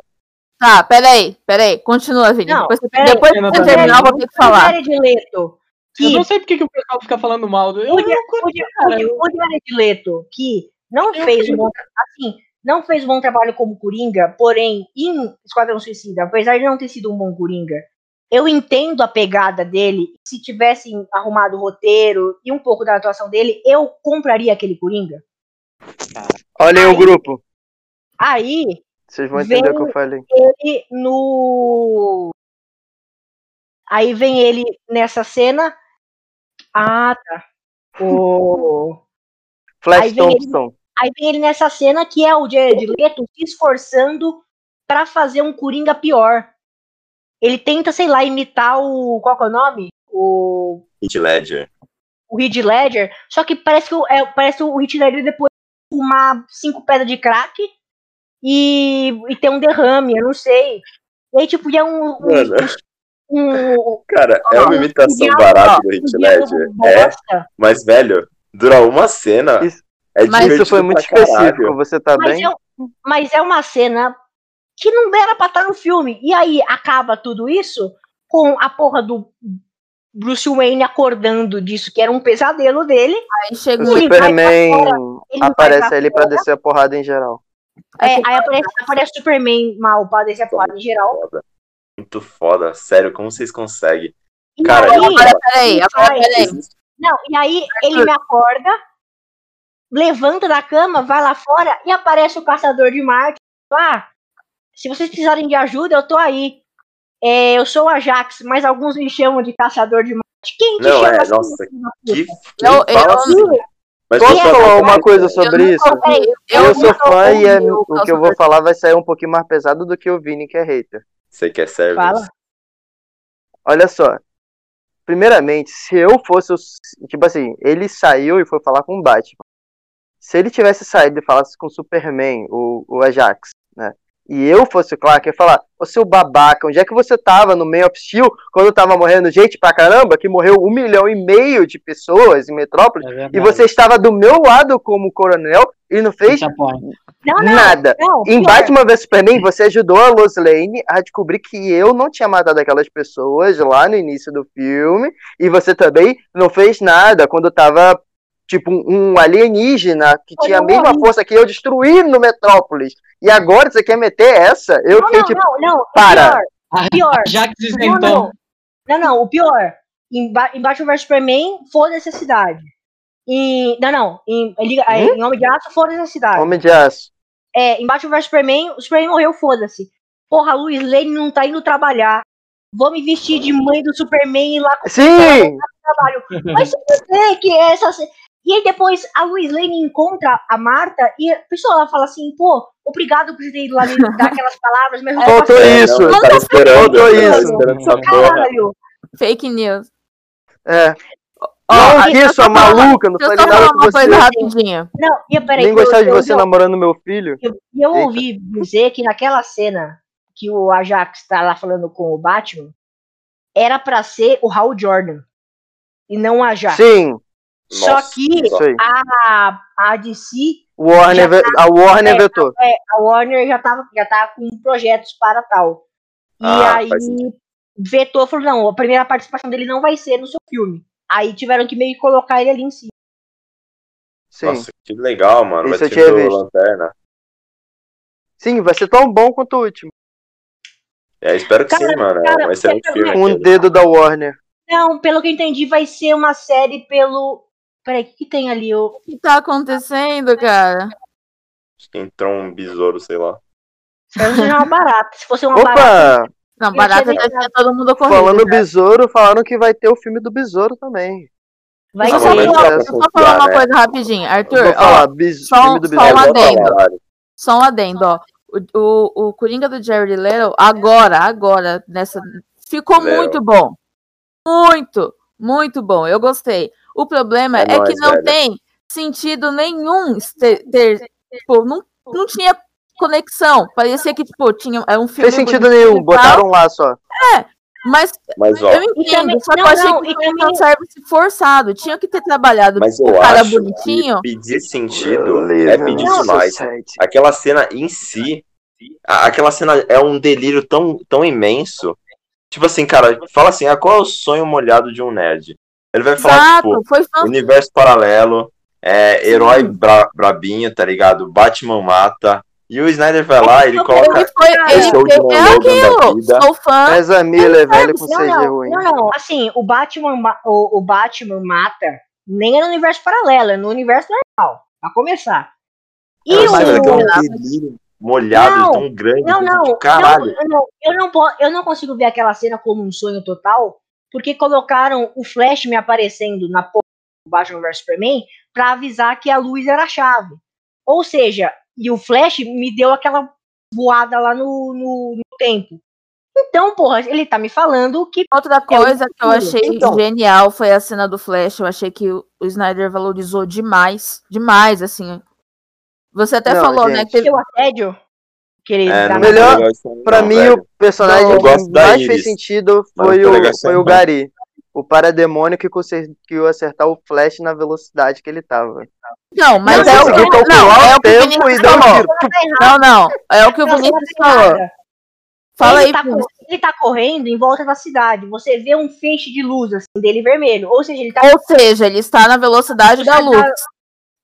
S4: Tá, peraí, peraí. Continua, Vini.
S3: Não,
S4: depois depois
S1: Eu
S4: que você terminar, eu vou ter que falar.
S3: O Jared Leto,
S1: Eu não sei por que, o pessoal fica falando mal. do- Eu
S3: o,
S1: não
S3: Ja-
S1: curto,
S3: o Ja-
S1: cara.
S3: o o Jared Leto, que não
S1: Eu
S3: fez um bom, assim, não fez um bom trabalho como Coringa, porém, em Esquadrão Suicida, apesar de não ter sido um bom Coringa, eu entendo a pegada dele. Se tivessem arrumado o roteiro e um pouco da atuação dele, eu compraria aquele Coringa.
S5: Olha aí o
S3: Aí-
S5: grupo.
S3: Aí,
S5: Vocês vão entender
S3: Vem-
S5: o que eu falei.
S3: ele no. Aí vem ele nessa cena. Ah, tá. [LAUGHS] O...
S5: Flash
S3: Aí vem ele-
S5: Thompson.
S3: Aí vem ele nessa cena que é o Jared Leto se esforçando pra fazer um Coringa pior. Ele tenta, sei lá, imitar o. Qual que é o nome? O,
S2: Heath Ledger.
S3: o Heath Ledger. Só que parece que o, é, parece o Heath Ledger depois de fumar cinco pedras de crack e, e ter um derrame, eu não sei. E aí, tipo, é um. um, um, [LAUGHS]
S2: cara, é uma
S3: um
S2: imitação barata do
S3: diálogo
S2: Ledger. É, mas, velho, dura uma cena.
S5: Isso-
S2: É
S4: Mas
S5: Isso foi muito específico. Você tá
S3: Mas
S5: bem?
S3: é, mas é uma cena que não era pra estar no filme. E aí acaba tudo isso com a porra do Bruce Wayne acordando disso, que era um pesadelo dele.
S4: Aí chega
S5: O
S4: um.
S3: Ele
S5: Superman
S3: ele vai
S5: aparece ali pra
S3: fora.
S5: descer a porrada em geral.
S3: É, aí aparece, aparece Superman mal pra descer a porrada em geral.
S2: Muito foda. Sério, como vocês conseguem?
S3: E
S2: Cara,
S3: aí,
S4: Agora, peraí,
S3: Ele
S4: agora, peraí.
S3: não, e aí ele me acorda, levanta da cama, vai lá fora e aparece o caçador de Marte. Ah, se vocês precisarem de ajuda, eu tô aí. É, eu sou o Ajax, mas alguns me chamam de caçador de Marte. Quem te
S2: Não,
S3: chama
S2: é,
S3: assim,
S2: nossa, Que, que
S4: Eu-
S2: fala
S4: eu-
S2: assim. Mas
S5: Posso
S3: é,
S5: falar
S3: eu-
S5: uma coisa
S4: Eu
S5: sobre
S4: não
S5: isso? Eu,
S4: eu
S5: sou
S4: não
S5: fã e é- o que eu vou falar vai sair um pouquinho mais pesado do que o Vini, que é hater.
S2: Você quer service?
S3: Fala.
S5: Olha só. Primeiramente, se eu fosse. Tipo assim, ele saiu e foi falar com o Batman. Se ele tivesse saído e falasse com o Superman, o, o Ajax, né? E eu fosse o Clark, eu ia falar: Ô seu babaca, onde é que você tava no Man of Steel quando tava morrendo gente pra caramba? Que morreu um milhão e meio de pessoas em Metrópolis.
S1: É.
S5: E você estava do meu lado como coronel e não fez.
S3: Não, não,
S5: nada.
S3: não.
S5: Em
S3: pior.
S5: Batman vs Superman, você ajudou a Lois Lane a descobrir que eu não tinha matado aquelas pessoas lá no início do filme. E você também não fez nada quando tava, tipo, um alienígena que
S3: Foi
S5: tinha a mesma força que eu destruir no Metrópolis. E agora você quer meter essa? Eu
S3: não,
S5: fiquei
S3: não,
S5: tipo,
S3: não, não. o
S5: para.
S3: Pior, pior.
S1: Já que
S3: Não,
S1: isentou.
S3: não. Não, não, o pior. Em, Ba- em Batman vs Superman, foda-se a cidade. Em, não, não. Em, Liga-
S5: Hum?
S3: em Homem de Aço, foda-se a cidade.
S5: Homem de Aço.
S3: É, em Batman vs Superman, o Superman morreu, foda-se. Porra, a Luiz Lane não tá indo trabalhar. Vou me vestir de mãe do Superman e ir lá com
S5: Sim!
S3: o trabalho. Mas se você que é essa. E aí depois a Luiz Lane encontra a Marta e a pessoa ela fala assim, pô, obrigado por ter ido lá me dar aquelas palavras, mas tô
S5: Faltou isso.
S2: Não, eu tava esperando.
S5: Faltou isso.
S2: esperando.
S3: Caralho.
S4: Fake news.
S5: É.
S4: Ó,
S5: não,
S4: eu falar uma-
S5: maluca, não
S4: Deixa eu
S5: falei nada com
S4: uma coisa
S5: você.
S4: rapidinho.
S3: Não, e peraí.
S5: Nem gostava de
S3: eu-
S5: você
S3: eu-
S5: namorando meu filho.
S3: E eu, eu ouvi dizer que naquela cena que o Ajax tá lá falando com o Batman, era pra ser o Hal Jordan. E não o Ajax.
S5: Sim,
S3: Só
S2: Nossa,
S3: que
S5: isso aí.
S3: a, a DC,
S5: Warner, ve- a Warner
S3: é,
S5: vetou.
S3: é, a Warner já tava, já tava com projetos para tal. E
S2: Ah,
S3: aí vetou, falou, não, a primeira participação dele não vai ser no seu filme. Aí tiveram que meio que colocar ele ali em cima.
S5: Sim.
S2: Nossa, que legal, mano.
S5: Isso
S2: Vai
S5: eu
S2: ter
S5: tinha
S2: do
S5: visto.
S2: Lanterna.
S5: Sim, vai ser tão bom quanto o último.
S2: É, espero que
S3: Cara,
S2: sim, mano. É
S3: cara,
S2: um excelente filme.
S5: Um
S2: aquele.
S5: dedo da Warner.
S3: Não, pelo que eu entendi, vai ser uma série pelo. Peraí, o que, que tem ali? O...
S4: O que tá acontecendo, cara?
S2: Acho que entrou um besouro, sei lá.
S3: Seja uma barata. Se fosse uma barata.
S5: Opa!
S4: Não,
S3: Eu
S4: barata já tinha todo mundo corrido.
S5: Falando
S4: já.
S5: besouro, falaram que vai ter o filme do besouro também.
S3: Vai
S4: Deixa eu
S2: mas
S4: só
S3: ser.
S4: falar- eu só falar uma
S2: né?
S4: coisa rapidinho. Arthur,
S5: vou
S4: ó,
S5: falar, bis,
S4: só um-
S5: filme do
S4: só um adendo.
S2: trabalho.
S4: só um adendo, ó. O, o, o Coringa do Jared Leto, agora, agora, nessa. Ficou muito bom. Muito, muito bom. Eu gostei. O problema
S2: É
S4: é,
S2: nóis,
S4: que não
S2: velho.
S4: tem sentido nenhum ter. ter tipo, não, não tinha conexão. Parecia que, tipo, tinha. É um filme.
S5: Fez sentido
S4: bonitinho
S5: nenhum, botaram lá só.
S4: Mas
S2: Mas, ó,
S4: eu entendo,
S3: também-
S4: só que
S3: não,
S4: eu achei
S3: não,
S4: que foi um fanservice forçado. Tinha que ter trabalhado
S2: mas
S4: o
S2: eu
S4: cara
S2: acho
S4: bonitinho.
S2: que pedir sentido é pedir
S5: Não,
S2: demais.
S5: Society.
S2: Aquela cena em si, aquela cena é um delírio tão, tão imenso. Tipo assim, cara, fala assim, ah, qual é o sonho molhado de um nerd? Ele vai falar,
S4: Exato,
S2: tipo, universo paralelo, é, herói bra- brabinho, tá ligado? Batman mata. E o Snyder vai lá, ele
S3: Ele
S2: coloca.
S4: Ele foi. Ele,
S2: é
S4: ele,
S2: John
S4: é aquilo. Sou fã.
S5: Ezra Miller, velho, com
S3: Não,
S5: CG
S3: não,
S5: ruim.
S3: não, não. Assim, o Batman, ma- o, o Batman mata nem é no universo paralelo, é no universo normal. Pra começar. E
S2: Eu
S3: o.
S2: sei, mas é é um molhado
S3: Não,
S2: tão grande.
S3: Não,
S2: que,
S3: não,
S2: tipo, Caralho.
S3: não, eu não, eu não, eu não consigo ver aquela cena como um sonho total, porque colocaram o Flash me aparecendo na porra do Batman vs Superman pra avisar que a luz era a chave. Ou seja, e o Flash me deu aquela voada lá no, no, no tempo. Então, porra, ele tá me falando que
S4: Outra coisa que eu achei
S3: Então.
S4: genial foi a cena do Flash. Eu achei que o, o Snyder valorizou demais. Demais, assim. Você até
S5: Não,
S4: falou, né?
S5: gente.
S4: Que teve-
S3: seu assédio que ele
S2: É, não
S5: Melhor- Pra
S2: não,
S5: mim,
S2: velho.
S5: o personagem que mais
S2: Iris,
S5: fez sentido foi
S2: não
S5: o, foi o
S2: não.
S5: Gary. O parademônio que conseguiu acertar o Flash na velocidade que ele tava.
S4: Não, mas
S5: Ele
S4: é o
S5: conseguiu
S4: que,
S5: calcular
S4: não, é o que o
S5: tempo
S4: Vinícius
S5: e
S4: falou.
S5: tiro.
S4: Não, não. É o que o
S3: Não, não
S4: Vinícius
S3: tem
S4: falou. Fala
S3: ele,
S4: aí,
S3: tá, ele tá correndo em volta da cidade. Você vê um feixe de luz assim, dele vermelho. Ou seja, ele tá.
S4: Ou seja, ele está na velocidade da luz.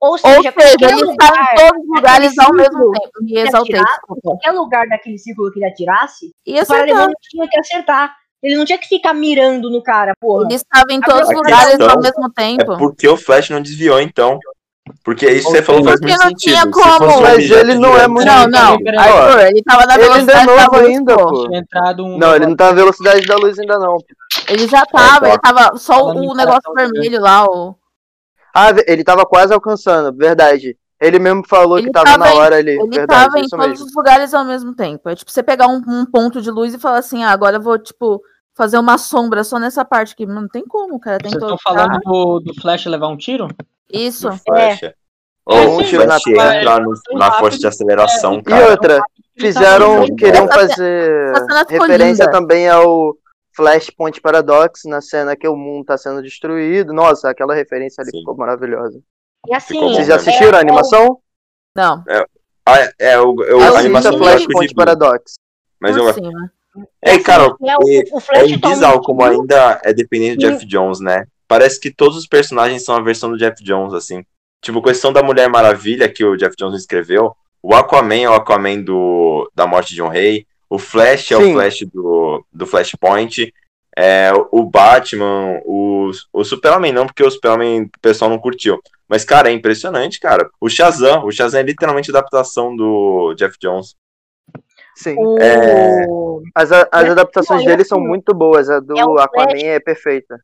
S3: Ou
S4: Ou
S3: seja,
S4: seja,
S3: qualquer
S4: ele
S3: lugar,
S4: está em todos os lugares ao mesmo tempo. Me exaltei,
S3: qualquer lugar daquele círculo que ele atirasse,
S4: E
S3: o parademônio tinha que acertar. Ele não tinha que ficar mirando no cara, porra.
S4: Ele estava em todos os lugares
S2: questão
S4: ao mesmo
S2: É
S4: tempo.
S2: porque o Flash não desviou, então. Porque isso que você falou faz
S4: Porque
S2: muito
S4: não
S2: sentido.
S4: tinha como.
S5: Mas ele não é
S2: gigante,
S5: muito-
S4: Não, não. Arthur, ele tava na
S5: Ele ainda é
S4: velocidade da
S5: novo
S4: luz,
S5: ainda,
S4: pô.
S1: um.
S5: Não, ele não tá na velocidade da luz ainda não.
S4: Ele já tava,
S2: É,
S4: ele tava só o negócio vermelho lá, o...
S5: Ah, ele tava quase alcançando, verdade. Ele mesmo falou
S4: Ele
S5: que tava,
S4: tava
S5: na
S4: em-
S5: hora ali,
S4: Ele
S5: verdade,
S4: tava em todos
S5: mesmo.
S4: os lugares ao mesmo tempo. É tipo você pegar um, um ponto de luz e falar assim, ah, agora eu vou, tipo, fazer uma sombra só nessa parte aqui. Não tem como, cara. Tem
S1: Vocês estão falando do, do Flash levar um tiro?
S4: Isso.
S5: É,
S2: Ou
S5: um
S2: o
S5: tiro na
S2: Flash
S5: perna.
S2: entra no- na força de aceleração,
S5: E
S2: cara.
S5: outra,
S1: Ele tá
S5: fizeram,
S2: muito
S5: queriam fazer referência
S4: linda.
S5: também ao Flashpoint Paradox, na cena que o mundo tá sendo destruído. Nossa, aquela referência ali
S2: Sim.
S5: ficou maravilhosa.
S3: E assim,
S5: Vocês já
S2: mesmo.
S5: assistiram a
S3: é-
S5: animação?
S4: Não.
S2: Ah, é, é, o, eu,
S4: É o
S2: a animação Flash
S5: Flashpoint Paradox.
S2: Mas
S4: por
S2: eu
S4: cima.
S2: É, cara,
S3: é, o, o
S2: é
S3: Flash toma um
S2: bizarro como ainda é dependente do. Jeff Jones, né? Parece que todos os personagens são a versão do Jeff Jones, assim. Tipo, questão da Mulher Maravilha, que o Jeff Jones escreveu. O Aquaman é o Aquaman do, da morte de um rei. O Flash é
S5: Sim.
S2: o Flash do, do Flashpoint. É, o Batman, o, o Super-Homem não, porque o Super-Homem o pessoal não curtiu. Mas, cara, é impressionante, cara. O Shazam, o Shazam é literalmente a adaptação do Jeff Jones.
S5: Sim.
S3: o...
S2: É.
S5: As, as
S3: Não,
S5: adaptações dele
S3: é
S5: são muito boas. A do
S3: é
S5: Aquaman
S3: Flash.
S5: é perfeita.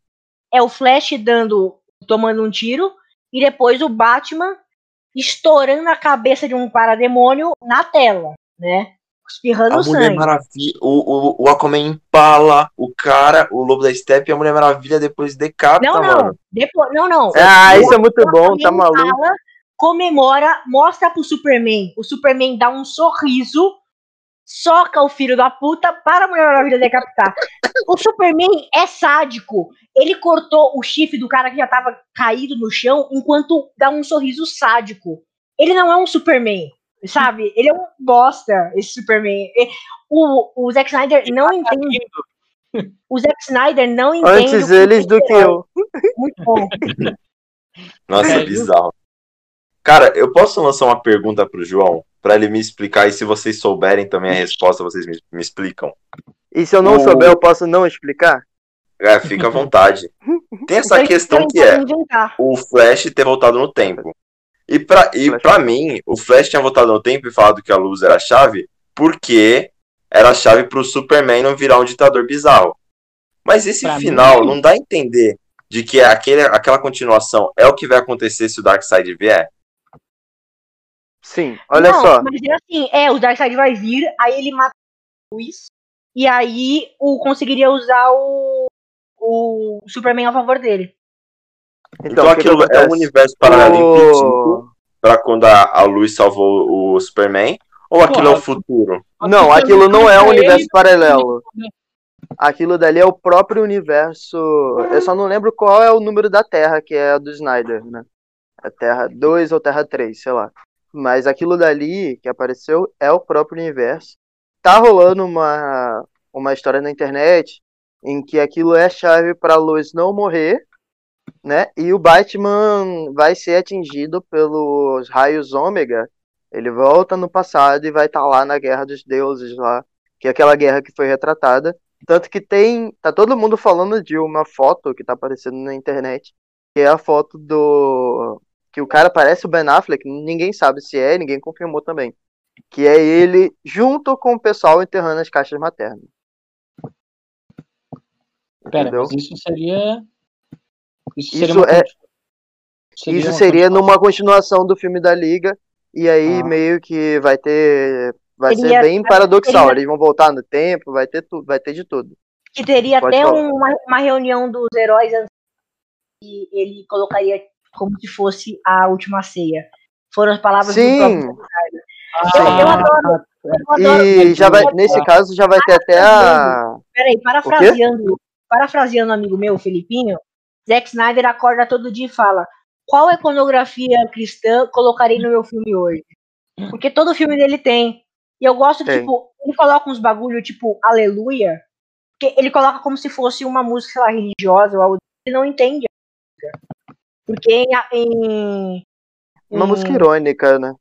S3: é o Flash dando, tomando um tiro, e depois o Batman estourando a cabeça de um parademônio na tela, né? Espirrando
S2: A Mulher
S3: sangue.
S2: Maravilha, o, o, o Aquaman empala o cara, o Lobo da Steppe e a Mulher Maravilha depois decapita,
S3: Não, não.
S2: mano.
S3: Depois, não, não.
S5: Ah,
S3: O
S5: isso é muito bom, tá maluco.
S3: fala, comemora, mostra pro Superman. O Superman dá um sorriso, soca o filho da puta para a Mulher Maravilha decapitar. o Superman é sádico. Ele cortou o chifre do cara que já tava caído no chão enquanto dá um sorriso sádico. Ele não é um Superman, sabe? Ele é um bosta, esse Superman. O, o Zack Snyder não entende. O Zack Snyder não entende.
S5: Antes eles
S3: é
S5: do que eu.
S3: Muito bom. [LAUGHS]
S2: Nossa,
S1: É,
S2: é bizarro. Cara, eu posso lançar uma pergunta pro João, pra ele me explicar, e se vocês souberem também a resposta, vocês me, me explicam.
S5: E se eu não
S2: O-
S5: souber, eu posso não explicar?
S2: É, fica à vontade. [LAUGHS] Tem essa questão que é o Flash ter voltado no tempo. E pra, e
S5: Flash.
S2: pra mim, o Flash tinha voltado no tempo e falado que a luz era a chave, porque era a chave pro Superman não virar um ditador bizarro. Mas esse
S1: Pra
S2: final
S1: mim-
S2: não dá a entender de que aquele, aquela continuação é o que vai acontecer se o Darkseid vier?
S5: Sim, olha
S3: Não,
S5: só.
S3: Mas é assim, é, o Darkseid vai vir, aí ele mata o Luiz, e aí o conseguiria usar o, o Superman a favor dele.
S2: Então,
S5: Então,
S2: aquilo é um universo paralelo
S5: O-
S2: pra quando a, a luz salvou o Superman? Ou aquilo é o futuro?
S5: Não, aquilo não é um universo paralelo. aquilo dali é o próprio universo. Eu só não lembro qual é o número da Terra, que é a do Snyder, né? A Terra 2 ou Terra 3, sei lá. Mas aquilo dali que apareceu é o próprio universo. Tá rolando uma, uma história na internet em que aquilo é a chave para a luz não morrer, né? E o Batman vai ser atingido pelos raios ômega. Ele volta no passado e vai estar tá lá na Guerra dos Deuses lá, que é aquela guerra que foi retratada. Tanto que tem, tá todo mundo falando de uma foto que tá aparecendo na internet, que é a foto do que o cara parece o Ben Affleck, ninguém sabe se é, ninguém confirmou também. Que é ele junto com o pessoal enterrando as caixas maternas.
S1: Pera, Entendeu? mas isso seria.
S5: Isso, seria isso é. Seria isso seria numa continuação do filme da Liga. E aí ah. meio que vai ter. Vai seria, ser bem paradoxal. Teria... Eles vão voltar no tempo, vai ter tudo, vai ter de tudo.
S3: Que teria Pode até uma, uma reunião dos heróis e ele colocaria como se fosse a última ceia. Foram as palavras
S5: Sim. do próprio ah, eu, eu, adoro, eu adoro. E já vai, nesse caso já vai ter até a.
S3: Peraí, parafraseando, parafraseando um amigo meu, Felipinho, Zack Snyder acorda todo dia e fala: qual iconografia cristã colocarei no meu filme hoje? Porque todo filme dele tem. E eu gosto, tem. tipo, ele coloca uns bagulho, tipo, aleluia, que ele coloca como se fosse uma música, sei lá, religiosa ou algo. Ele não entende a música. Porque em, em,
S5: Uma música irônica, né?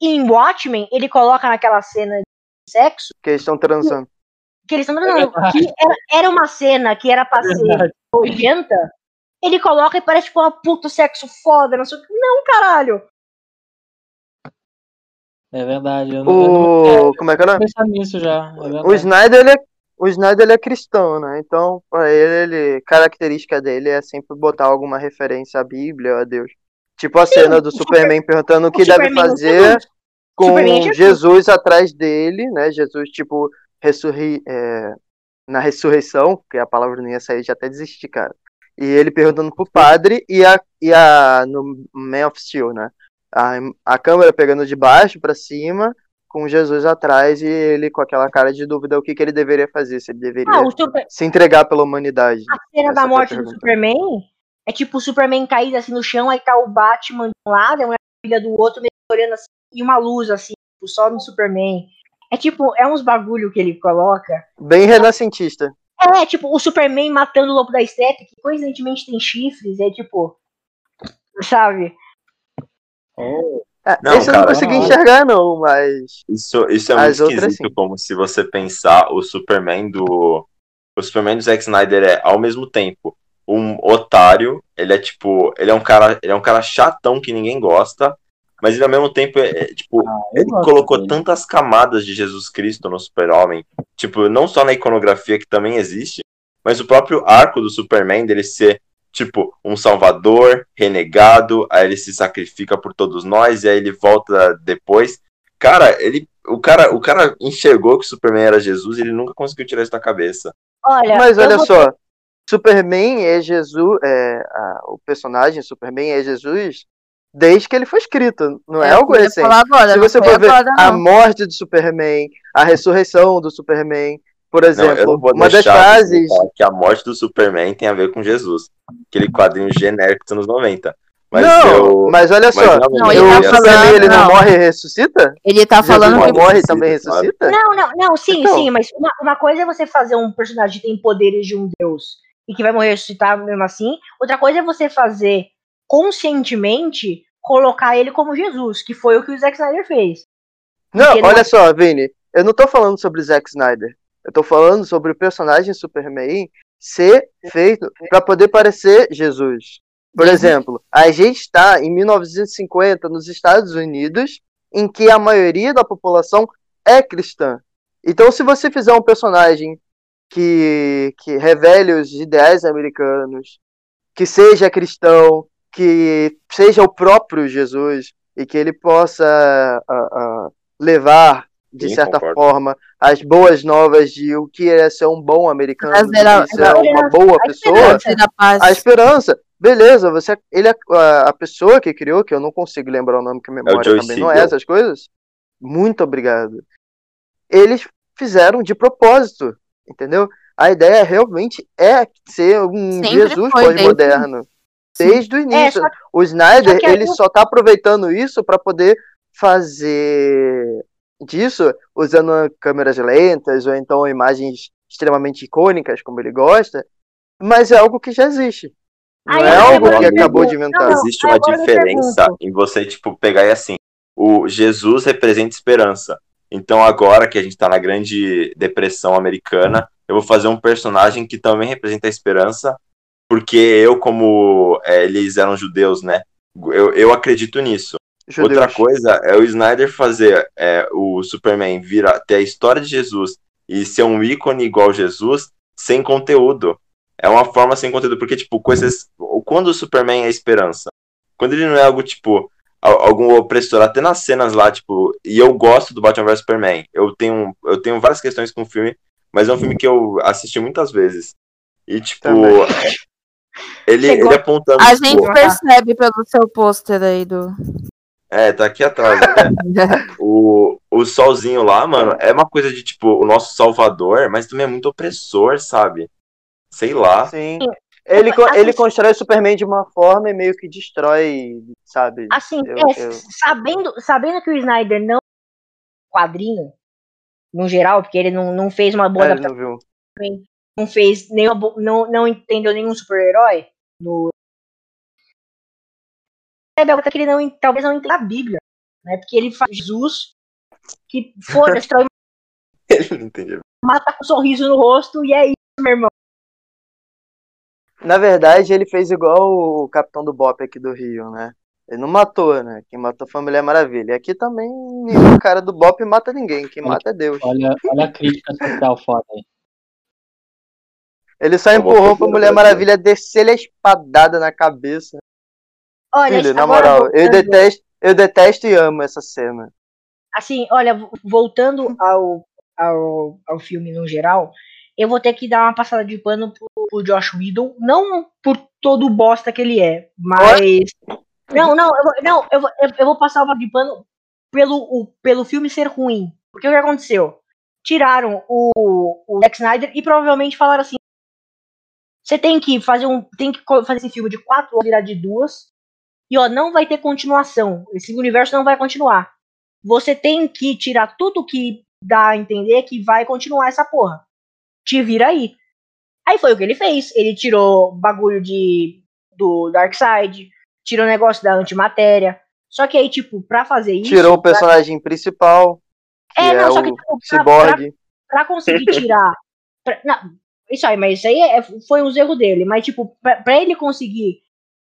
S3: Em Watchmen, ele coloca naquela cena de sexo.
S5: Que eles estão transando.
S3: Que eles estão transando. É que era, era, uma cena que era pra ser 80. Ele coloca e parece tipo uma puta sexo foda. Não, sei, não caralho.
S1: É verdade. Eu
S5: não, o... eu não, como é que era?
S1: pensar nisso já.
S5: É o Snyder, ele é o Snyder ele é cristão, né? Então, para ele, ele, característica dele é sempre botar alguma referência à Bíblia, a Deus. Tipo a Sim, cena do Superman perguntando o que deve fazer com é Jesus atrás dele, né? Jesus, tipo, ressurri, é, na ressurreição, que a palavra não ia sair, já até desisti, cara. E ele perguntando pro padre e a, e a no Man of Steel, né? A, a câmera pegando de baixo para cima com Jesus atrás e ele com aquela cara de dúvida o que, que ele deveria fazer, se ele deveria ah, super... se entregar pela humanidade.
S3: A cena da morte do Superman é tipo o Superman caído assim no chão, aí tá o Batman de um lado, a filha do outro, meio olhando assim, e uma luz assim, tipo, só no Superman. É tipo, é uns bagulho que ele coloca.
S5: Bem renascentista.
S3: É, tipo, o Superman matando o lobo da Steppe, que coincidentemente tem chifres, é tipo. Sabe?
S5: Oh. Não, esse eu não consegui não. enxergar, não, mas.
S2: Isso, isso é muito esquisito, como se você pensar o Superman do. O Superman do Zack Snyder é, ao mesmo tempo, um otário. Ele é tipo. Ele é um cara. Ele é um cara chatão que ninguém gosta. Mas ele ao mesmo tempo é, é tipo. Ah, ele colocou dele. tantas camadas de Jesus Cristo no Super-Homem. Tipo, não só na iconografia que também existe, mas o próprio arco do Superman dele ser tipo, um salvador renegado, aí ele se sacrifica por todos nós e aí ele volta depois. Cara, ele o cara, o cara enxergou que o Superman era Jesus e ele nunca conseguiu tirar isso da cabeça.
S5: Olha, Mas olha só, Superman é Jesus, é, a, o personagem Superman é Jesus desde que ele foi escrito, não é, é algo recente. Agora, Se você for ver agora, a morte do Superman, a ressurreição do Superman, por exemplo, não, uma das frases.
S2: Que a morte do Superman tem a ver com Jesus. Aquele quadrinho genérico dos anos 90.
S5: Mas não, eu... mas olha só, mas não, ele, tá falando, ele não, não, morre e ressuscita?
S4: Ele tá falando
S5: Jesus que morre e também ressuscita?
S3: Não, não, não, sim, então... sim, mas uma, uma, coisa é você fazer um personagem que tem poderes de um deus e que vai morrer e ressuscitar mesmo assim. Outra coisa é você fazer conscientemente colocar ele como Jesus, que foi o que o Zack Snyder fez.
S5: Não, olha só, Vini, eu não tô falando sobre o Zack Snyder. Eu tô falando sobre o personagem Superman ser feito para poder parecer Jesus. Por uhum. exemplo, a gente está em 1950 nos Estados Unidos, em que a maioria da população é cristã. Então, se você fizer um personagem que, que revele os ideais americanos, que seja cristão, que seja o próprio Jesus e que ele possa uh, uh, levar de Sim, certa concordo. forma, as boas novas de o que é ser um bom americano, a, ser a, uma boa a pessoa, esperança a esperança. Beleza, você, ele é a, a, pessoa que criou, que eu não consigo lembrar o nome, que a é memória é também não é essas coisas. Muito obrigado. Eles fizeram de propósito, entendeu? A ideia realmente é ser um
S4: Sempre
S5: Jesus pós-moderno. Desde o início.
S3: só-
S5: o Snyder,
S3: só
S5: ele só tá aproveitando isso para poder fazer disso usando câmeras lentas ou então imagens extremamente icônicas, como ele gosta, mas é algo que já existe. Não
S3: Aí
S5: é algo
S2: pergunto-
S5: que acabou de inventar.
S3: não.
S2: Existe uma diferença em você, tipo, pegar e assim, o Jesus representa esperança. Então agora que a gente tá na grande depressão americana, eu vou fazer um personagem que também representa a esperança, porque eu, como é, eles eram judeus, né? Eu, eu acredito nisso.
S5: Judeus.
S2: Outra coisa é o Snyder fazer é, o Superman virar, ter a história de Jesus e ser um ícone igual Jesus sem conteúdo. É uma forma sem conteúdo, porque, tipo, coisas. Quando o Superman é esperança? Quando ele não é algo, tipo, al- algum opressor, até nas cenas lá, tipo, e eu gosto do Batman vs Superman. Eu tenho, eu tenho várias questões com o filme, mas é um filme que eu assisti muitas vezes. E, tipo. Ele, ele apontando.
S4: A gente percebe pelo seu pôster aí do.
S2: É, tá aqui atrás até. [LAUGHS] o, o solzinho lá, mano, é uma coisa de tipo, o nosso salvador, mas também é muito opressor, sabe? Sei lá.
S5: Sim. Ele, co-
S3: Assim-
S5: ele constrói o Superman de uma forma e meio que destrói, sabe?
S3: Assim,
S5: Eu-
S3: é,
S5: eu-
S3: Sabendo, sabendo que o Snyder não quadrinho, no geral, porque ele não, não fez uma boa
S5: É, ele
S3: adaptação,
S5: não
S3: fez nenhuma, não, não entendeu nenhum super-herói no. É, que ele não, talvez não entenda a Bíblia, né? Porque ele faz Jesus que foda-se, [LAUGHS] destrói,
S2: Ele não entendeu.
S3: mata com um sorriso no rosto e é isso, meu irmão.
S5: Na verdade, ele fez igual o Capitão do Bop aqui do Rio, né? Ele não matou, né? Quem matou foi a Mulher Maravilha. E aqui também nenhum cara do Bop mata ninguém. Quem mata é Deus.
S1: Olha, olha a crítica social foda aí.
S5: Ele só empurrou pra Mulher. Maravilha descer-lhe a espadada na cabeça.
S3: Olha,
S5: Filho, na moral, eu detesto, eu detesto e amo essa cena.
S3: assim, olha, vo- voltando ao, ao, ao filme no geral, eu vou ter que dar uma passada de pano pro, pro Josh Whedon, não por todo o bosta que ele é, mas. Não, não, eu vou, não, eu vou, eu, eu vou passar uma de pano pelo, o, pelo filme ser ruim. Porque o que aconteceu? Tiraram o, o Zack Snyder e provavelmente falaram assim. Você tem que fazer um. Tem que fazer esse filme de quatro horas virar de duas. E ó, não vai ter continuação. Esse universo não vai continuar você tem que tirar tudo que dá a entender que vai continuar essa porra. Te vira aí. Aí foi o que ele fez. Ele tirou bagulho de do Darkseid, tirou o negócio da antimatéria. Só que aí, tipo, pra fazer isso.
S5: Tirou o
S3: pra-
S5: personagem principal, que
S3: É,
S5: é,
S3: não, só
S5: o
S3: que tipo, pra, pra,
S5: Cyborg.
S3: pra conseguir tirar. [LAUGHS] pra- não, isso aí, mas isso aí é- foi um erro dele. Mas, tipo, pra, pra ele conseguir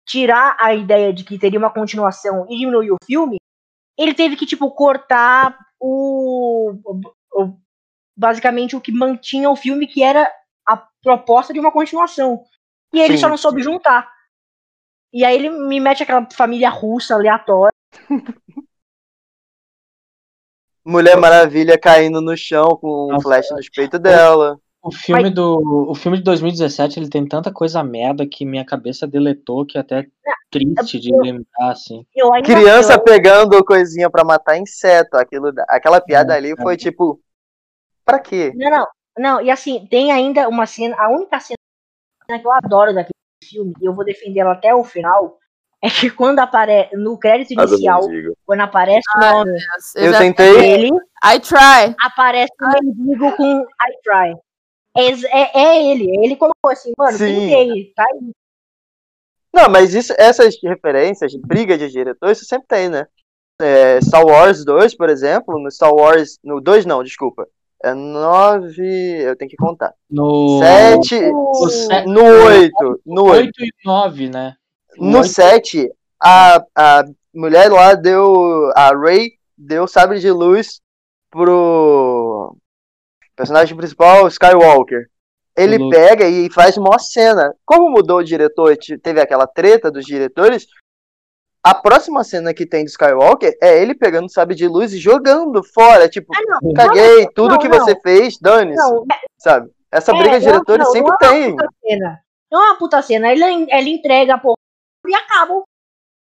S3: tirar a ideia de que teria uma continuação e diminuir o filme, ele teve que, tipo, cortar o. o- o- basicamente o que mantinha o filme, que era a proposta de uma continuação. E ele
S5: Sim.
S3: só não soube juntar. E aí ele me mete aquela família russa aleatória.
S5: Mulher Maravilha caindo no chão com um
S1: Nossa,
S5: flash nos peitos dela.
S1: O filme, do, o filme de 2017 ele tem tanta coisa merda que minha cabeça deletou que é até triste de
S3: eu-
S1: lembrar, assim.
S3: Eu
S5: Criança
S3: eu-
S5: pegando coisinha pra matar inseto. Aquilo, aquela piada
S1: É,
S5: ali
S1: é.
S5: foi tipo. Pra quê?
S3: Não, não, não, e assim, tem ainda uma cena, a única cena que eu adoro daquele filme, e eu vou defender ela até o final, é que quando aparece, no crédito inicial, quando aparece o nome
S5: Eu
S4: já-
S5: tentei.
S3: dele,
S4: I try.
S3: aparece o mendigo com I try. É, é, é ele, ele colocou assim, mano,
S5: Sim.
S3: tentei, tá aí.
S5: Não, mas isso, essas referências, briga de diretor, isso sempre tem, né? É, Star Wars 2, por exemplo, no Star Wars. No 2 não, desculpa. É 9. Eu tenho que contar.
S1: No
S5: 7.
S1: o se-
S5: No 8. No 8.
S1: 8 e 9, né?
S5: No
S1: Oito-
S5: 7, a, a mulher lá deu. A Ray deu sabre de luz pro personagem principal, Skywalker. Ele
S1: Louco.
S5: pega e faz uma cena. Como mudou o diretor, te- teve aquela treta dos diretores. A próxima cena que tem do Skywalker é ele pegando o sabre de luz e jogando fora. Tipo,
S3: Ah, não,
S5: caguei,
S3: não,
S5: tudo
S3: não,
S5: que
S3: não.
S5: você fez, dane-se.
S3: Não,
S5: Sabe? Essa
S3: É,
S5: briga de diretores
S3: não,
S5: sempre
S3: não é uma
S5: tem.
S3: Não é uma puta cena, ele, ele entrega a porra e acaba.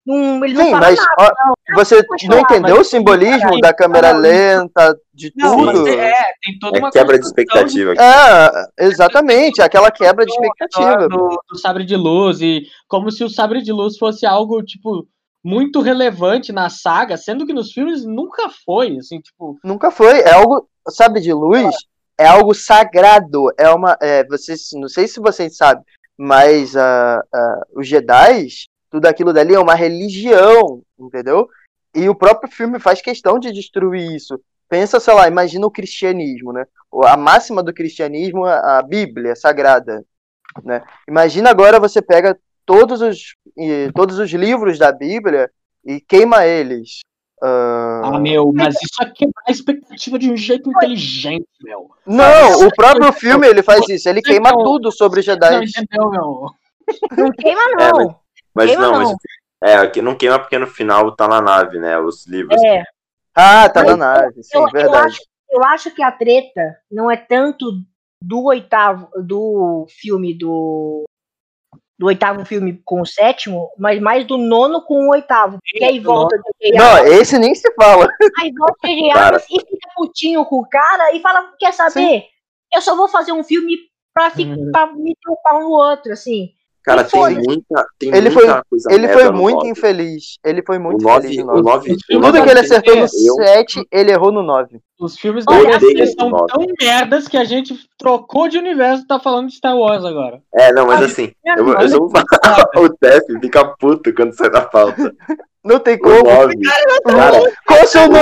S3: Não, ele não
S5: Sim,
S3: fala
S5: mas
S3: nada.
S5: ó,
S3: não.
S5: você não entendeu
S1: mas-
S5: o simbolismo da câmera
S1: não,
S5: lenta, de
S1: Não,
S5: tudo?
S1: mas é, tem toda
S2: É
S1: uma
S2: quebra de expectativa.
S5: É, exatamente, aquela quebra de expectativa.
S1: do, do sabre de luz e como se o sabre de luz fosse algo tipo muito relevante na saga, sendo que nos filmes nunca foi, assim, tipo,
S5: Nunca foi. É algo, sabe, de luz, é algo sagrado. É uma. É, vocês, não sei se vocês sabem, mas ah, ah, os Jedi, tudo aquilo dali é uma religião, entendeu? E o próprio filme faz questão de destruir isso. Pensa, sei lá, imagina o cristianismo, né? O- A máxima do cristianismo é a Bíblia sagrada, né? Imagina agora você pega todos os, e- todos os livros da Bíblia e queima eles. Ah,
S1: ah, meu, mas isso é quebrar a expectativa de um jeito inteligente, meu.
S5: Não, o próprio filme ele faz isso, ele queima tudo sobre os
S1: Não
S5: Jedi.
S1: entendeu, meu?
S3: Não queima,
S2: É,
S3: não.
S2: Mas
S3: Queima
S2: não, mas.
S3: não.
S2: É, aqui não queima porque no final tá na nave, né? Os livros.
S3: É,
S5: Ah, tá na
S3: Mas
S5: nave, sim,
S3: eu, eu,
S5: verdade.
S3: acho, eu acho que a treta não é tanto do oitavo, do filme do. Do oitavo filme com o sétimo, mas mais do nono com o oitavo. Porque aí volta do J.J.
S5: Não, esse nem se fala.
S3: aí volta o. Abrams e fica putinho com o cara e fala: quer saber? Eu só vou fazer um filme pra, fi-
S1: Uhum.
S3: pra me ter um pau no outro, assim.
S2: Cara, tem muita, tem
S5: Ele
S2: muita
S5: foi-
S2: coisa
S5: Ele foi muito
S2: nove.
S5: infeliz. Ele foi muito
S2: O 9,
S5: infeliz no
S2: o
S5: 9.
S2: 9,
S5: Tudo que ele acertou no
S2: eu,
S5: 7, ele errou no 9.
S1: Os filmes da DC são
S2: nove.
S1: tão merdas que a gente trocou de universo e tá falando de Star Wars agora.
S2: É, não, mas
S1: Ah,
S2: assim,
S3: Não,
S2: eu, eu vou falar, [LAUGHS] o Tef fica puto quando sai da pauta. [LAUGHS]
S5: Não tem
S2: O
S5: como.
S2: 9, cara,
S5: Qual é o seu nome?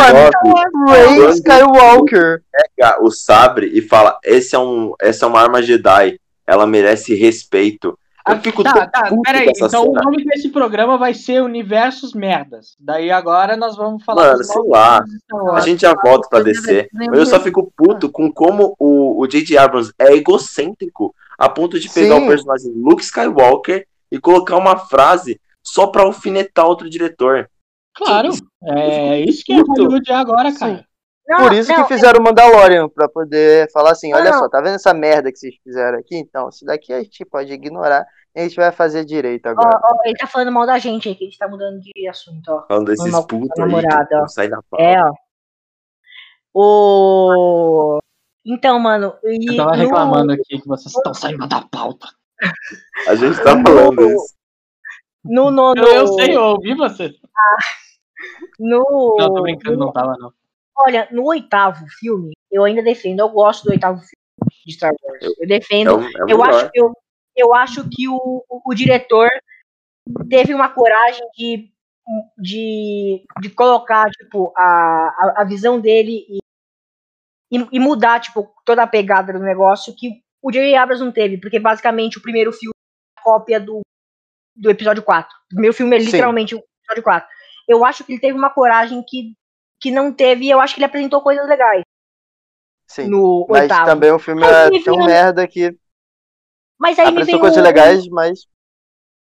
S2: 9
S5: Ray
S2: Quando-
S5: Skywalker.
S2: pega o sabre e fala, esse é um, essa é uma arma Jedi, ela merece respeito. Eu fico
S1: tá,
S2: tão
S1: tá, peraí. Então
S2: cena.
S1: o nome desse programa vai ser Universos Merdas. Daí agora nós vamos falar
S2: Mano, sei lá. A gente já volta pra descer. Mas eu só fico puto com como o o J.J. Abrams é egocêntrico a ponto de pegar
S5: Sim.
S2: o personagem Luke Skywalker e colocar uma frase só pra alfinetar outro diretor.
S1: Claro, é isso que é. Hollywood é agora, cara.
S3: Não,
S5: Por isso
S3: não,
S5: que fizeram o Mandalorian, pra poder falar assim,
S3: Não,
S5: olha
S3: não.
S5: só, tá vendo essa merda que vocês fizeram aqui? Então, isso daqui a gente pode ignorar e a gente vai fazer direito agora.
S3: ó, ele tá falando mal da gente aí, que a gente tá mudando de assunto, ó.
S2: Falando desses putos aí
S3: namorada,
S2: que
S3: ó.
S2: sai da pauta.
S3: É, ó. O... Então, mano. E
S1: Eu tava
S3: no-
S1: reclamando aqui que vocês estão saindo da pauta.
S2: A gente tá falando isso.
S3: No, no, no,
S1: Eu, eu sei, eu ouvi você.
S3: No,
S1: Não, tô brincando, não tava, não.
S3: Olha, no oitavo filme, eu ainda defendo, eu gosto do oitavo filme de Star Wars. Eu
S2: É
S3: defendo.
S2: é o
S3: eu,
S2: melhor.
S3: acho, eu, eu acho que o, o, o diretor teve uma coragem de, de, de colocar, tipo, a, a, a visão dele e, e, e mudar, tipo, toda a pegada do negócio que o J.J. Abrams não teve, porque basicamente o primeiro filme é a cópia do, do episódio 4. O primeiro filme é
S5: Sim.
S3: literalmente o episódio 4. Eu acho que ele teve uma coragem que, que não teve, e eu acho que ele apresentou coisas legais
S5: Sim.
S3: no
S5: Mas
S3: oitavo.
S5: também o filme é tão merda que
S3: Mas aí me vem
S5: apresentou coisas
S3: o-
S5: legais, mas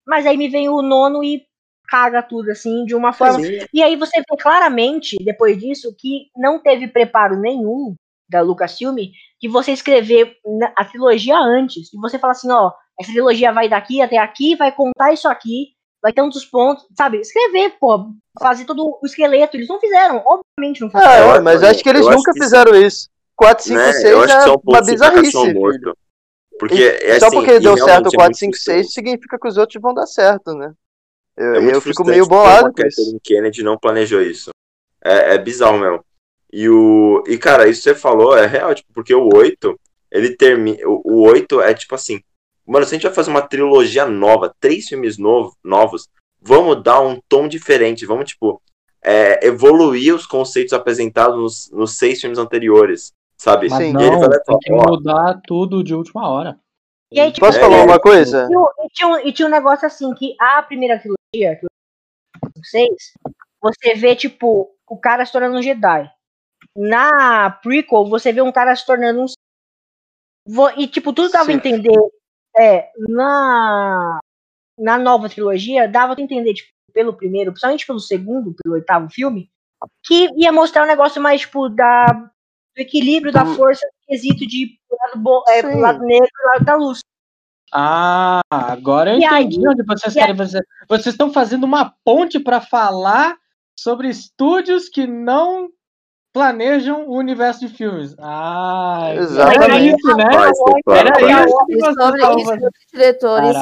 S3: Mas aí me vem o nono e caga tudo, assim, de uma forma.
S2: Sim.
S3: E aí você vê claramente, depois disso, que não teve preparo nenhum da Lucasfilm que você escrever a trilogia antes. E você fala assim, ó, essa trilogia vai daqui até aqui, vai contar isso aqui, vai ter tantos pontos, sabe? Escrever, pô, fazer todo o esqueleto. Eles não fizeram, obviamente não fizeram.
S5: Ah,
S2: eu
S5: é,
S2: acho-
S5: mas acho que eles
S2: eu
S5: nunca
S2: que isso-
S5: fizeram isso. 4, 5,
S2: Né?
S5: 6
S2: Eu acho que
S5: é
S2: é um
S5: uma bizarrice, filho.
S2: Porque
S5: E
S2: é
S5: Só
S2: assim,
S5: porque deu certo o
S2: é
S5: 4,
S2: muito
S5: 5, 6,
S2: frustrante.
S5: significa que os outros vão dar certo, né? Eu,
S2: É
S5: eu fico meio bolado com isso.
S2: Kathleen Kennedy não planejou isso. É, é bizarro mesmo. E, o, e, cara, isso que você falou é real, tipo, porque o 8, ele termina. O, o 8 é tipo assim. Mano, se a gente vai fazer uma trilogia nova, três filmes novo, novos, vamos dar um tom diferente. Vamos, tipo, é, evoluir os conceitos apresentados nos, nos seis filmes anteriores. Sabe?
S1: Mas
S5: Sim.
S2: E ele
S1: não,
S2: vai lá e
S1: tem que mudar tudo de última hora.
S3: E aí, tipo,
S5: Posso
S2: É,
S5: falar uma coisa?
S3: E, e tinha um, e tinha um negócio assim, que a primeira trilogia, que eu vocês, você vê, tipo, o cara se tornando um Jedi. Na prequel, você vê um cara se tornando um. E, tipo, tudo dava a
S5: Sim.
S3: entender. É, na, na nova trilogia, dava a entender, tipo, pelo primeiro, principalmente pelo segundo, pelo oitavo filme, que ia mostrar um negócio mais, tipo, da, do equilíbrio da
S5: Do-
S3: força, quesito de lado, bo- é, pro lado negro e lado da luz.
S1: Ah, agora eu
S3: E aí-
S1: entendi onde vocês querem fazer. Vocês estão fazendo uma ponte para falar sobre estúdios que não planejam o universo de filmes. Ah,
S5: Exatamente.
S1: era isso, né?
S2: Stefano,
S1: Era isso que
S4: diretores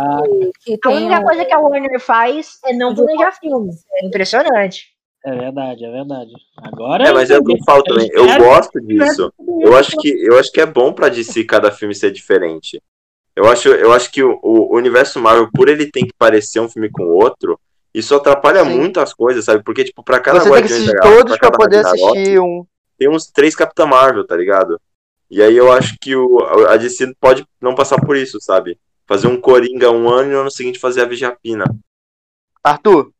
S4: que, que
S3: A única
S4: um-
S3: coisa que a Warner faz é não planejar filme. É impressionante.
S1: É verdade, é verdade. Agora
S2: É, mas é o que eu falo também. Eu gosto disso. Eu acho que, eu acho que é bom pra DC cada filme ser diferente. Eu acho, eu acho que o, o universo Marvel, por ele tem que parecer um filme com o outro, isso atrapalha
S5: Sim.
S2: muito as coisas, sabe? Porque, tipo, pra cada
S5: Você tem que
S2: Guardiões
S5: assistir
S2: Galáxia,
S5: todos pra
S2: cada
S5: poder
S2: Ragnarok,
S5: assistir um.
S2: Tem uns três Capitã Marvel, tá ligado? E aí eu acho que o, a DC pode não passar por isso, sabe? Fazer um Coringa um ano e no ano seguinte fazer a Vigiapina.
S5: Arthur,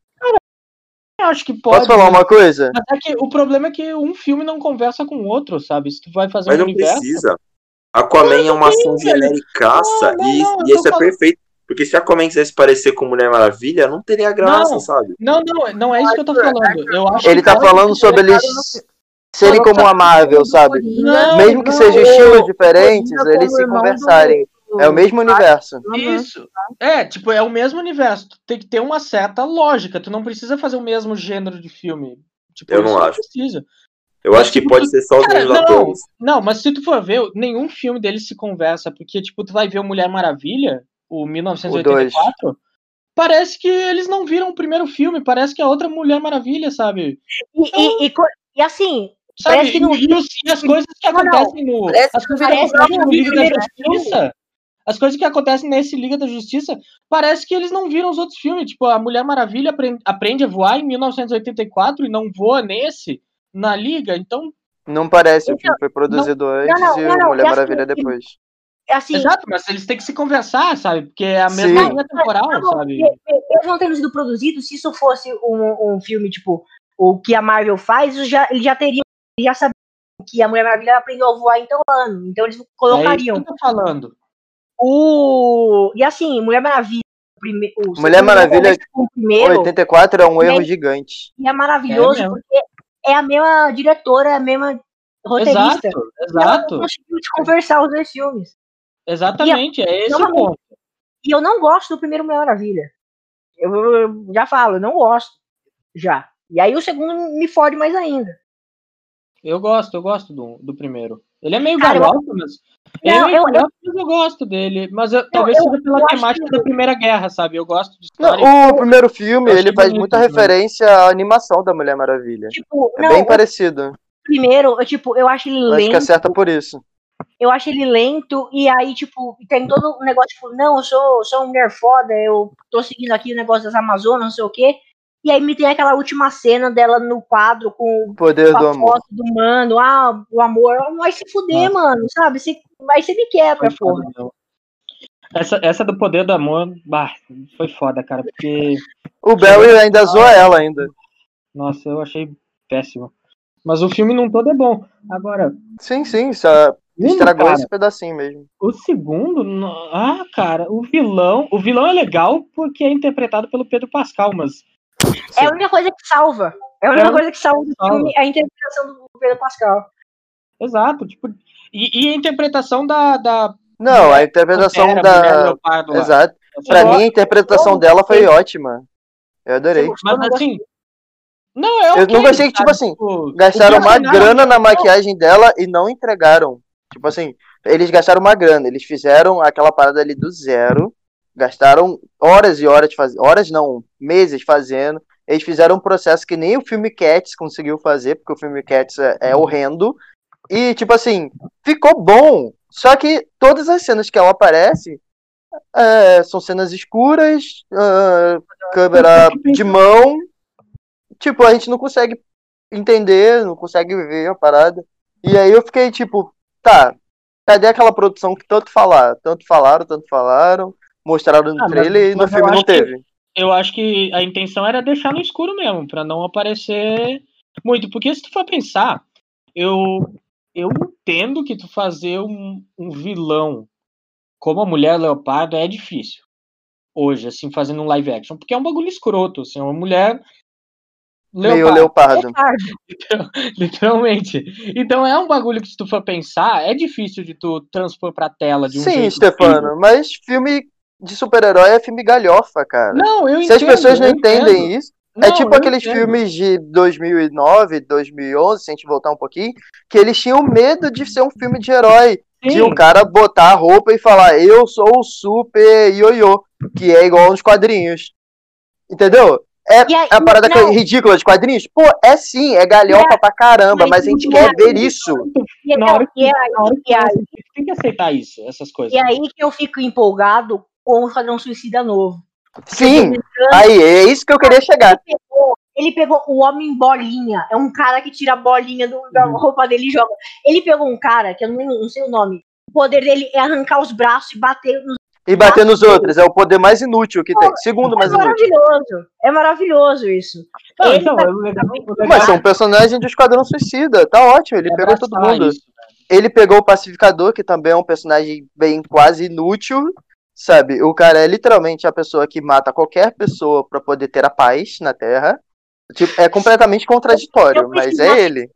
S1: Eu acho que pode.
S5: posso falar uma coisa?
S1: Mas é que o problema é que um filme não conversa com o outro, sabe? Se tu vai fazer
S2: Mas
S1: um
S2: não
S1: universo.
S2: precisa. Aquaman é uma ação genericaça
S1: Não, não,
S2: e, e isso é
S1: falando-
S2: perfeito. Porque se Aquaman quisesse parecer com Mulher Maravilha, não teria graça,
S1: Não.
S2: sabe?
S1: Não, não, não é isso que eu tô falando. Eu acho
S5: Ele tá falando sobre eles serem como a Marvel, sabe?
S1: Não,
S5: Mesmo que sejam estilos diferentes, eles se conversarem.
S4: do-
S5: É o mesmo universo.
S4: Uhum.
S1: Isso. É, tipo, é o mesmo universo. Tu tem que ter uma certa lógica. Tu não precisa fazer o mesmo gênero de filme. Tipo,
S2: Eu não acho.
S1: precisa.
S2: Eu
S1: Mas,
S2: acho que
S1: tipo,
S2: pode ser só os
S1: Cara,
S2: mesmos
S1: não,
S2: atores.
S1: não, mas se tu for ver, nenhum filme deles se conversa, porque, tipo, tu vai ver o Mulher Maravilha, o 1984, parece que eles não viram o primeiro filme, parece que é outra Mulher Maravilha, sabe?
S3: E, e, e, e assim,
S1: Sabe?
S3: Parece que não-
S1: E, os- e as coisas que
S3: Não, não.
S1: acontecem no. As coisas que acontecem
S3: não
S1: no Liga
S3: o
S1: da Justiça. As coisas que acontecem nesse Liga da Justiça, parece que eles não viram os outros filmes. Tipo, a Mulher Maravilha aprende, aprende a voar em 1984 e não voa nesse, na Liga. Então,
S5: Não parece, o
S3: Então,
S5: filme foi produzido antes
S3: não,
S5: e
S3: não,
S5: o
S3: não,
S5: Mulher
S3: e assim,
S5: Maravilha depois.
S3: É assim,
S1: exato, mas eles têm que se conversar, sabe? Porque é a mesma linha temporal,
S3: Tá
S1: sabe?
S3: Eles não tendo sido produzidos, se isso fosse um, um filme, tipo, o que a Marvel faz, já, eles já teriam, eles já sabiam que a Mulher Maravilha aprendeu a voar em tal ano. Então eles
S1: É isso
S3: colocariam.
S1: que eu tô falando.
S3: O. E assim, Mulher Maravilha. o prime- o
S5: Mulher Maravilha,
S3: O primeiro
S5: 84 é um erro
S3: aí-
S5: gigante.
S3: e é maravilhoso
S1: É
S3: porque é a mesma diretora, é a mesma roteirista.
S1: Exato,
S3: E ela
S1: exato.
S3: não conseguiu se conversar os dois filmes.
S1: Exatamente, é esse o ponto.
S3: E eu não gosto do primeiro Mulher Maravilha. Eu, eu já falo, eu não gosto. Já. E aí o segundo me fode mais ainda.
S1: Eu gosto, eu gosto do, do primeiro. Ele é meio
S3: Cara, eu-
S1: galhofa, mas. Ele é
S3: Não,
S1: meio
S3: eu-
S1: galhofa, mas eu gosto dele. Mas eu- talvez
S3: eu-
S1: seja pela
S3: eu
S1: temática
S3: que-
S1: da Primeira Guerra, sabe? Eu gosto de
S5: Não, o primeiro filme,
S1: Eu
S5: ele faz muita
S1: também.
S5: referência à animação da Mulher Maravilha.
S3: Tipo,
S5: É
S3: não,
S5: bem
S3: o
S5: parecido.
S3: primeiro, eu, tipo, eu acho ele
S5: Eu Acho que
S3: lento.
S5: acerta por isso.
S3: Eu acho ele lento, e aí, tipo, tem todo o negócio, tipo, não, eu sou, sou uma mulher foda, eu tô seguindo aqui o negócio das Amazonas, não sei o quê. E aí me tem aquela última cena dela no quadro com
S5: O poder
S3: a
S5: do amor.
S3: foto do mano, ah, o amor, vai se fuder, mano, sabe? Você, vai ser me quebra, porra.
S1: Essa, essa do poder do amor, bah, foi foda, cara, porque,
S5: O Barry ainda zoa ela ainda.
S1: nossa, eu achei péssimo. Mas o filme num todo é bom. Agora,
S5: Sim, sim, só
S1: um,
S5: estragou
S1: cara,
S5: esse pedacinho mesmo.
S1: o segundo, ah, cara, o vilão, o vilão é legal porque é interpretado pelo Pedro Pascal, mas
S3: É a única coisa que salva. É a única
S1: É,
S3: coisa que salva
S1: salva.
S3: filme, é a interpretação do Pedro Pascal.
S1: exato, tipo, e, e a interpretação da, da
S5: Não, a interpretação
S1: Pantera,
S5: da.
S1: Leopardo.
S5: Exato.
S1: Eu
S5: Pra
S1: gosto,
S5: mim, a interpretação dela foi ótima. Eu adorei.
S1: Mas assim. Não, é
S5: Eu
S1: ok,
S5: não gostei que, tipo
S1: sabe?
S5: assim,
S1: Tipo,
S5: Gastaram uma grana na maquiagem dela e não entregaram. Tipo assim, eles gastaram uma grana, eles fizeram aquela parada ali do zero, gastaram horas e horas de fazer, horas não, meses fazendo. Eles fizeram um processo que nem o filme Cats conseguiu fazer, porque o filme Cats é, é horrendo. E tipo assim, ficou bom. Só que todas as cenas que ela aparece é, são cenas escuras, ah, câmera de mão. Tipo, a gente não consegue entender, não consegue ver a parada. E aí eu fiquei tipo, tá, cadê aquela produção que tanto falar, tanto falaram, tanto falaram, mostraram no
S1: Ah, mas-
S5: trailer e no
S1: mas
S5: filme não
S1: acho que-
S5: teve.
S1: Eu acho que a intenção era deixar no escuro mesmo, pra não aparecer muito. Porque se tu for pensar, eu, eu entendo que tu fazer um, um vilão como a Mulher Leopardo é difícil. Hoje, assim, fazendo um live action. Porque é um bagulho escroto, assim, é uma mulher.
S5: Meio
S1: Leopardo.
S5: leopardo. [LAUGHS]
S1: Literalmente. Então é um bagulho que, se tu for pensar, é difícil de tu transpor pra tela de um
S5: Sim,
S1: jeito
S5: Stefano, mas filme de super-herói é filme galhofa, cara.
S1: Não, eu
S5: Se as
S1: entendo,
S5: pessoas não entendem
S1: entendo.
S5: isso, é
S1: Não,
S5: tipo
S1: eu
S5: aqueles
S1: entendo.
S5: filmes de 2009, 2011, se a gente voltar um pouquinho, que eles tinham medo de ser um filme de herói. De
S1: Sim.
S5: o cara botar a roupa e falar, eu sou o super ioiô, que é igual nos quadrinhos. Entendeu? É,
S3: aí-
S5: é a parada
S3: não.
S5: ridícula de quadrinhos? Pô, é sim, é galhofa pra caramba,
S3: mas
S5: mas a gente
S3: não
S5: quer
S3: é.
S5: ver isso.
S3: E,
S1: Na hora que,
S3: e aí,
S1: na hora que
S3: aí-
S1: você tem que aceitar isso, essas coisas.
S3: e aí que eu fico empolgado com o Esquadrão Suicida novo.
S5: Sim, aí, é isso que eu queria chegar.
S3: Ele pegou, ele pegou o Homem Bolinha. É um cara que tira a bolinha do- da
S1: Uhum.
S3: roupa dele e joga. Ele pegou um cara, que eu não, não sei o nome. O poder dele é arrancar os braços e bater nos.
S5: E bater nos outros, é o poder mais inútil que tem. Segundo
S3: É
S5: mais inútil.
S3: maravilhoso. É maravilhoso isso.
S1: Não, então,
S3: tá-
S1: é
S5: Mas são personagens do Esquadrão Suicida, tá ótimo, ele
S1: é
S5: pegou todo mundo.
S1: isso, né?
S5: Ele pegou o Pacificador, que também é um personagem bem quase inútil, sabe? O cara é literalmente a pessoa que mata qualquer pessoa pra poder ter a paz na Terra. Tipo, é completamente contraditório, mas é ele.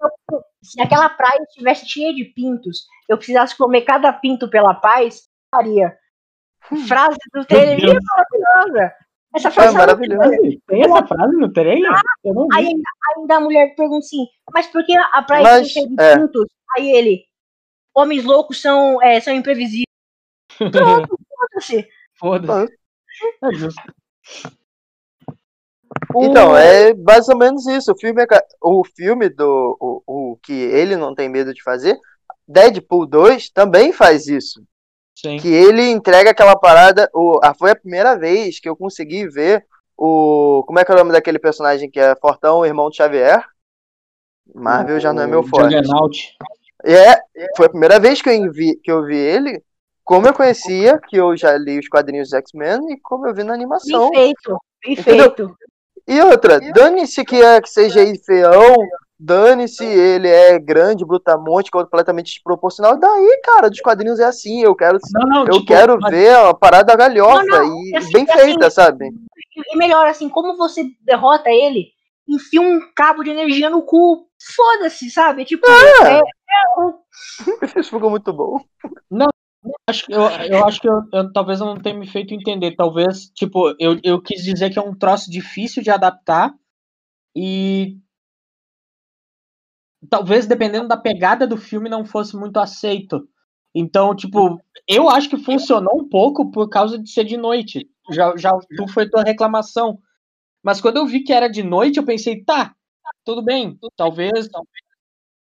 S3: Se aquela praia estivesse cheia de pintos, eu precisasse comer cada pinto pela paz, faria. Frase do trailer
S1: Deus.
S3: é maravilhosa. Essa
S5: É
S3: frase
S5: maravilhoso.
S1: Tem essa frase no trailer? Eu não vi.
S3: Aí ainda, ainda a mulher pergunta assim, mas por que a praia
S5: Mas,
S3: tem
S5: é.
S3: pintos? Aí ele, homens loucos são, é, são imprevisíveis. [LAUGHS] Pronto, foda-se.
S1: Foda-se. É justo.
S5: Então, é mais ou menos isso. O filme, é o filme do o, o que ele não tem medo de fazer, Deadpool 2 também faz isso.
S1: Sim.
S5: que ele entrega aquela parada. O, ah, foi a primeira vez que eu consegui ver o. Como é que é o nome daquele personagem que é Fortão, o irmão de Xavier? Marvel já não é meu
S1: O
S5: forte.
S1: Juggernaut.
S5: É, foi a primeira vez que eu, vi, que eu vi ele. Como eu conhecia, que eu já li os quadrinhos dos X-Men e como eu vi na animação.
S3: Bem feito, bem
S5: Entendeu?
S3: feito.
S5: E outra, dane-se que é que seja aí feião, dane-se ele é grande, brutamonte, completamente desproporcional. Daí, cara, dos quadrinhos é assim, eu quero
S1: Não, não,
S5: eu
S1: tipo,
S5: quero
S1: mas-
S5: ver uma parada galhofa
S3: Não, não,
S5: e
S3: assim,
S5: bem
S3: assim,
S5: feita, sabe?
S3: E melhor, assim, como você derrota ele, enfia um cabo de energia no cu. Foda-se, sabe? Tipo,
S5: É.
S3: é, é
S5: Isso [LAUGHS] ficou muito bom.
S1: acho, que- eu, eu acho que eu, eu- talvez eu não tenha me feito entender. Talvez, tipo, eu, eu quis dizer que é um troço difícil de adaptar e talvez dependendo da pegada do filme não fosse muito aceito. Então, tipo, eu acho que funcionou um pouco por causa de ser de noite. Já, já tu foi tua reclamação. Mas quando eu vi que era de noite, eu pensei, tá, tudo bem, talvez, talvez.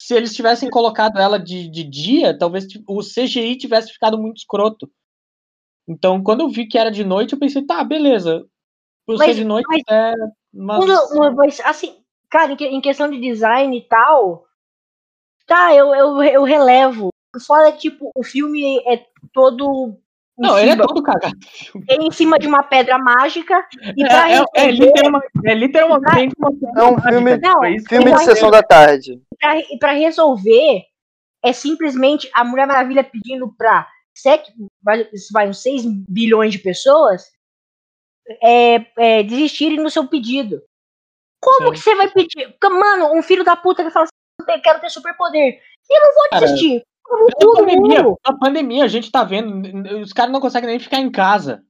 S1: Se eles tivessem colocado ela de, de dia, talvez o CGI tivesse ficado muito escroto. Então, quando eu vi que era de noite, eu pensei, tá, beleza. Por
S3: Mas-
S1: ser de noite,
S3: mas-
S1: é. Mas,
S3: assim, cara, em, que- em questão de design e tal, tá, eu, eu, eu relevo. O foda é que, tipo, o filme é todo.
S1: não, ele é
S3: cima-
S1: todo cagado.
S3: é em cima de uma pedra mágica e pra
S1: É, é, é,
S3: resolver-
S1: literalmente, é literalmente uma
S5: É um filme,
S3: Não,
S1: que
S5: filme de sessão da tarde.
S3: pra, e pra resolver é simplesmente a Mulher Maravilha pedindo pra sete, vai, vai uns 6 bilhões de pessoas é, é, desistirem do seu pedido. Como
S1: Sim.
S3: que você vai pedir? Porque, Mano, um filho da puta que fala assim, eu quero ter superpoder. Eu não vou desistir. Como
S1: Na
S3: todo
S1: pandemia,
S3: mundo.
S1: na pandemia, a gente tá vendo, os caras não conseguem nem ficar em casa.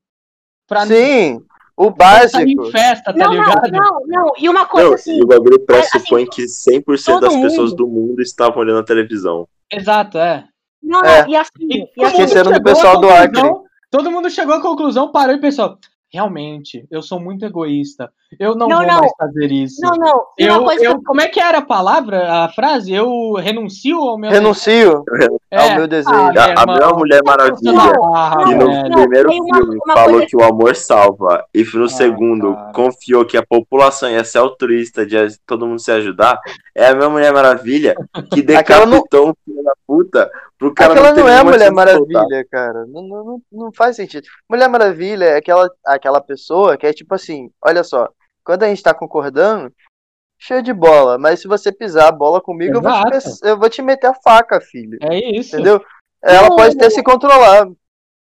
S1: Pra
S5: Sim, o
S1: pra sair
S5: básico.
S1: em festa, tá
S3: Não, não,
S1: ligado?
S3: não, não. E uma coisa
S2: Não,
S3: assim,
S2: e o bagulho
S3: assim,
S2: pressupõe que 100% das pessoas
S3: mundo-
S2: do mundo estavam olhando a televisão.
S1: Exato, é.
S3: não, não,
S5: É.
S3: e assim,
S1: E
S3: e
S1: todo
S3: assim,
S1: mundo
S5: Esqueceram do pessoal do Acre.
S1: conclusão- Todo mundo chegou à conclusão, parou e pensou: realmente, eu sou muito egoísta. Eu não,
S3: Não,
S1: vou
S3: não.
S1: mais fazer isso.
S3: não, não.
S1: Eu,
S3: uma coisa que
S1: eu, como é que era a palavra, a frase? Eu renuncio ao meu
S5: Renuncio
S1: É.
S5: ao meu desejo.
S1: Ah,
S2: A, a
S1: irmão.
S2: melhor Mulher Maravilha,
S1: Ah,
S2: que no
S1: velho.
S2: primeiro
S3: uma-
S2: filme
S3: uma
S2: falou
S3: coisa-
S2: que o amor salva, e no
S1: Ah,
S2: segundo
S1: cara.
S2: confiou que a população ia ser altruísta de todo mundo se ajudar, é a minha Mulher Maravilha que [LAUGHS] decapitou um filho da puta pro cara
S5: Aquela
S2: ter
S5: não é Mulher. Maravilha, cara. Não, não, não, não faz sentido. Mulher Maravilha é aquela, aquela pessoa que é tipo assim: olha só, quando a gente tá concordando, cheio de bola, mas se você pisar a bola comigo, eu vou, te, eu vou te meter a faca, filho.
S1: É isso.
S5: Entendeu? Ela
S3: Não,
S5: pode até
S3: não.
S5: se controlar.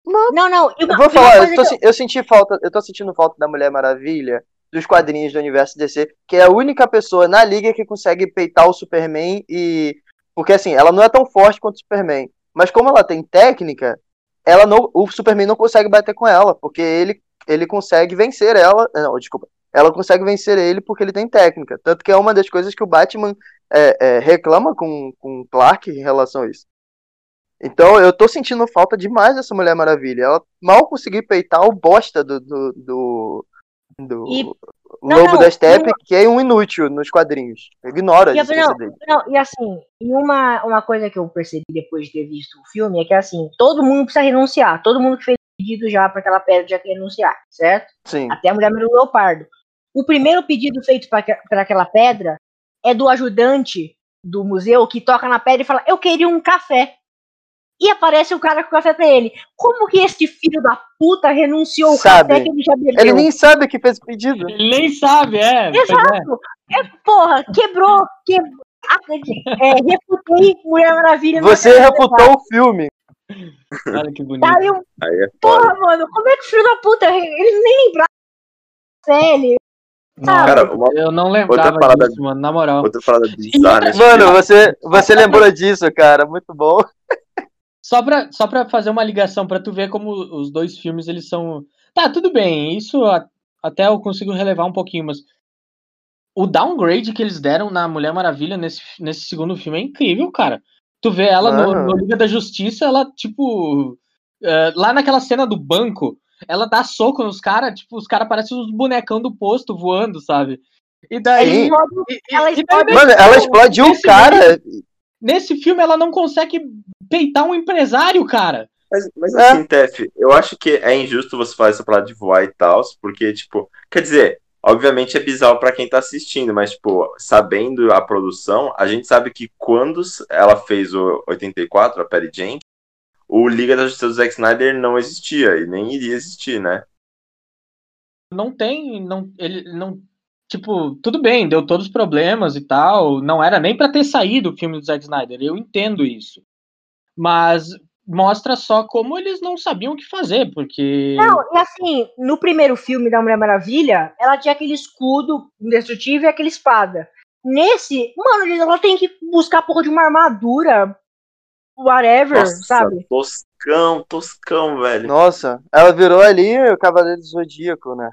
S3: Não, não. E uma,
S5: Eu vou falar, eu, tô, sen- eu senti falta, eu tô sentindo falta da Mulher Maravilha, dos quadrinhos do universo DC, que é a única pessoa na liga que consegue peitar o Superman e. Porque assim, ela não é tão forte quanto o Superman. Mas como ela tem técnica, ela não, o Superman não consegue bater com ela, porque ele, ele consegue vencer ela. Não, desculpa. Ela consegue vencer ele porque ele tem técnica. Tanto que é uma das coisas que o Batman é, é, reclama com, com Clark em relação a isso. Então eu tô sentindo falta demais dessa Mulher Maravilha. Ela mal conseguiu peitar o bosta do, do, do, do
S3: E-
S5: Lobo
S3: não,
S5: da Steppe, que é um inútil nos quadrinhos. Ignora a
S3: E,
S5: existência
S3: não,
S5: dele.
S3: não, e assim, e uma, uma coisa que eu percebi depois de ter visto o filme é que assim, todo mundo precisa renunciar. Todo mundo que fez pedido já para aquela pedra já quer renunciar, certo?
S5: Sim.
S3: Até a mulher do leopardo. O primeiro pedido feito para aquela pedra é do ajudante do museu que toca na pedra e fala: Eu queria um café. E aparece o cara com o café pra ele. Como que este filho da puta renunciou o
S5: Sabe.
S3: café que ele já bebeu?
S5: Ele nem sabe que fez o pedido.
S1: Ele nem sabe, é. pois é.
S3: Exato. É, porra, quebrou. quebrou. É, refutei Mulher Maravilha.
S5: Você refutou o filme.
S1: Olha que bonito.
S3: Eu,
S2: é
S3: porra, mano, como é que o filho da puta, ele nem lembrava sério.
S2: Cara, uma
S1: eu não lembrava
S2: outra parada-
S1: disso, mano, na moral.
S2: outra parada bizarra nesse
S5: Mano, você, você lembrou disso, cara. Muito bom.
S1: Só pra, só pra fazer uma ligação, pra tu ver como os dois filmes, eles são... Tá, tudo bem, isso até eu consigo relevar um pouquinho, mas... O downgrade que eles deram na Mulher Maravilha nesse, nesse segundo filme é incrível, cara. Tu vê ela no, no Liga da Justiça, ela, tipo... é, lá naquela cena do banco, ela dá soco nos caras, tipo, os caras parecem uns bonecão do posto voando, sabe? E daí... E- e-
S3: Ela
S1: e daí
S3: explode-
S5: Mano, ela explodiu o
S1: Esse
S5: cara.
S1: Nesse filme ela não consegue peitar um empresário, cara.
S2: Mas, mas
S5: É.
S2: assim, Tef, eu acho que é injusto você falar essa parada de voar e tal, porque, tipo, quer dizer, obviamente é bizarro pra quem tá assistindo, mas, tipo, sabendo a produção, a gente sabe que quando ela fez o 84, a Perry Jenkins, o Liga da Justiça do Zack Snyder não existia e nem iria existir, né?
S1: Não tem, não, ele não, tipo, tudo bem, deu todos os problemas e tal, não era nem pra ter saído o filme do Zack Snyder, eu entendo isso. Mas mostra só como eles não sabiam o que fazer, porque
S3: Não, e assim, no primeiro filme da Mulher Maravilha, ela tinha aquele escudo indestrutível e aquela espada. Nesse, mano, ela tem que buscar porra de uma armadura, whatever,
S2: Nossa,
S3: sabe?
S2: toscão, toscão, velho.
S5: Nossa, ela virou ali o Cavaleiro do Zodíaco, né?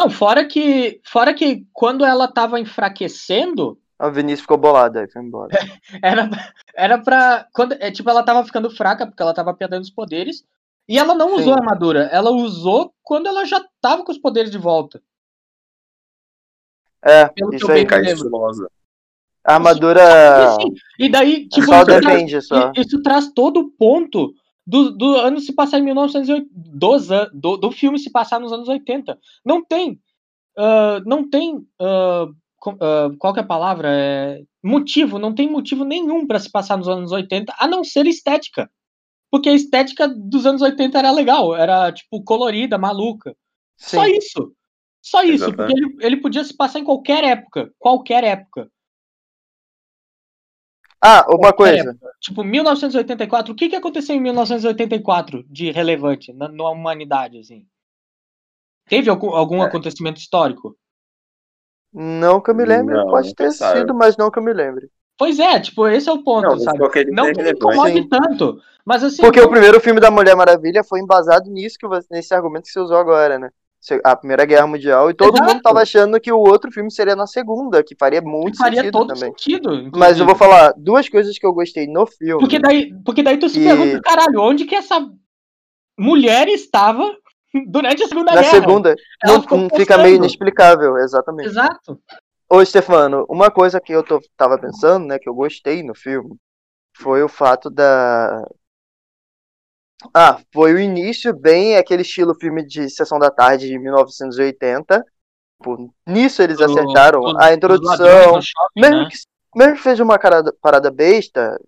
S1: não, fora que, fora que quando ela tava enfraquecendo,
S5: A Vinícius ficou bolada aí, foi embora. [LAUGHS]
S1: era era para quando é tipo ela tava ficando fraca porque ela tava perdendo os poderes e ela não
S5: Sim.
S1: usou a armadura, ela usou quando ela já tava com os poderes de volta.
S5: É,
S1: Pelo
S5: isso aí.
S2: estilosa.
S5: A armadura
S1: E, assim, e daí, tipo,
S5: só
S1: isso, traz,
S5: só.
S1: isso traz todo o ponto do, do ano se passar em 1980, dos an- do, do filme se passar nos anos 80. Não tem, ah, não tem, ah, ah, qual que é a palavra? É, motivo, não tem motivo nenhum para se passar nos anos 80, a não ser estética. Porque a estética dos anos 80 era legal, era, tipo, colorida, maluca.
S5: Sim.
S1: Só isso. Só isso, porque
S2: Exatamente.
S1: ele, ele podia se passar em qualquer época. Qualquer época.
S5: Ah, uma
S1: Qualquer
S5: coisa.
S1: época. Tipo, 1984. O que, que aconteceu em 1984 de relevante na, na humanidade, assim? Teve algum, algum
S2: É.
S1: acontecimento histórico?
S5: Não que eu me lembre,
S2: Não,
S5: pode
S2: não
S5: ter
S2: pensaram.
S5: sido, mas não que eu me lembre.
S1: Pois é, tipo, esse é o ponto,
S2: Não,
S1: sabe? Não
S2: é
S1: que me
S2: relevante.
S1: incomode
S5: Sim.
S1: tanto, mas assim...
S5: Porque
S1: não-
S5: o primeiro filme da Mulher Maravilha foi embasado nisso que você, nesse argumento que você usou agora, né? A Primeira Guerra Mundial, e todo
S1: Exato.
S5: mundo tava achando que o outro filme seria na segunda, que faria muito
S1: faria
S5: sentido
S1: todo
S5: também.
S1: sentido.
S5: Mas eu
S1: inclusive.
S5: vou falar duas coisas que eu gostei no filme.
S1: Porque daí, porque daí tu se
S5: E-
S1: pergunta, caralho, onde que essa mulher estava durante a Segunda
S5: Na
S1: Guerra?
S5: segunda,
S1: Ela
S5: não, fica
S1: postando.
S5: meio inexplicável, exatamente.
S1: Exato.
S5: Ô, Stefano, uma coisa que eu tô, tava pensando, né, que eu gostei no filme, foi o fato da. Ah, foi o início bem aquele estilo filme de Sessão da Tarde de 1980. Pô, nisso eles acertaram
S1: Do-
S5: a introdução.
S1: shopping,
S5: Mesmo
S1: né?
S5: que, mesmo que seja uma carada- parada besta,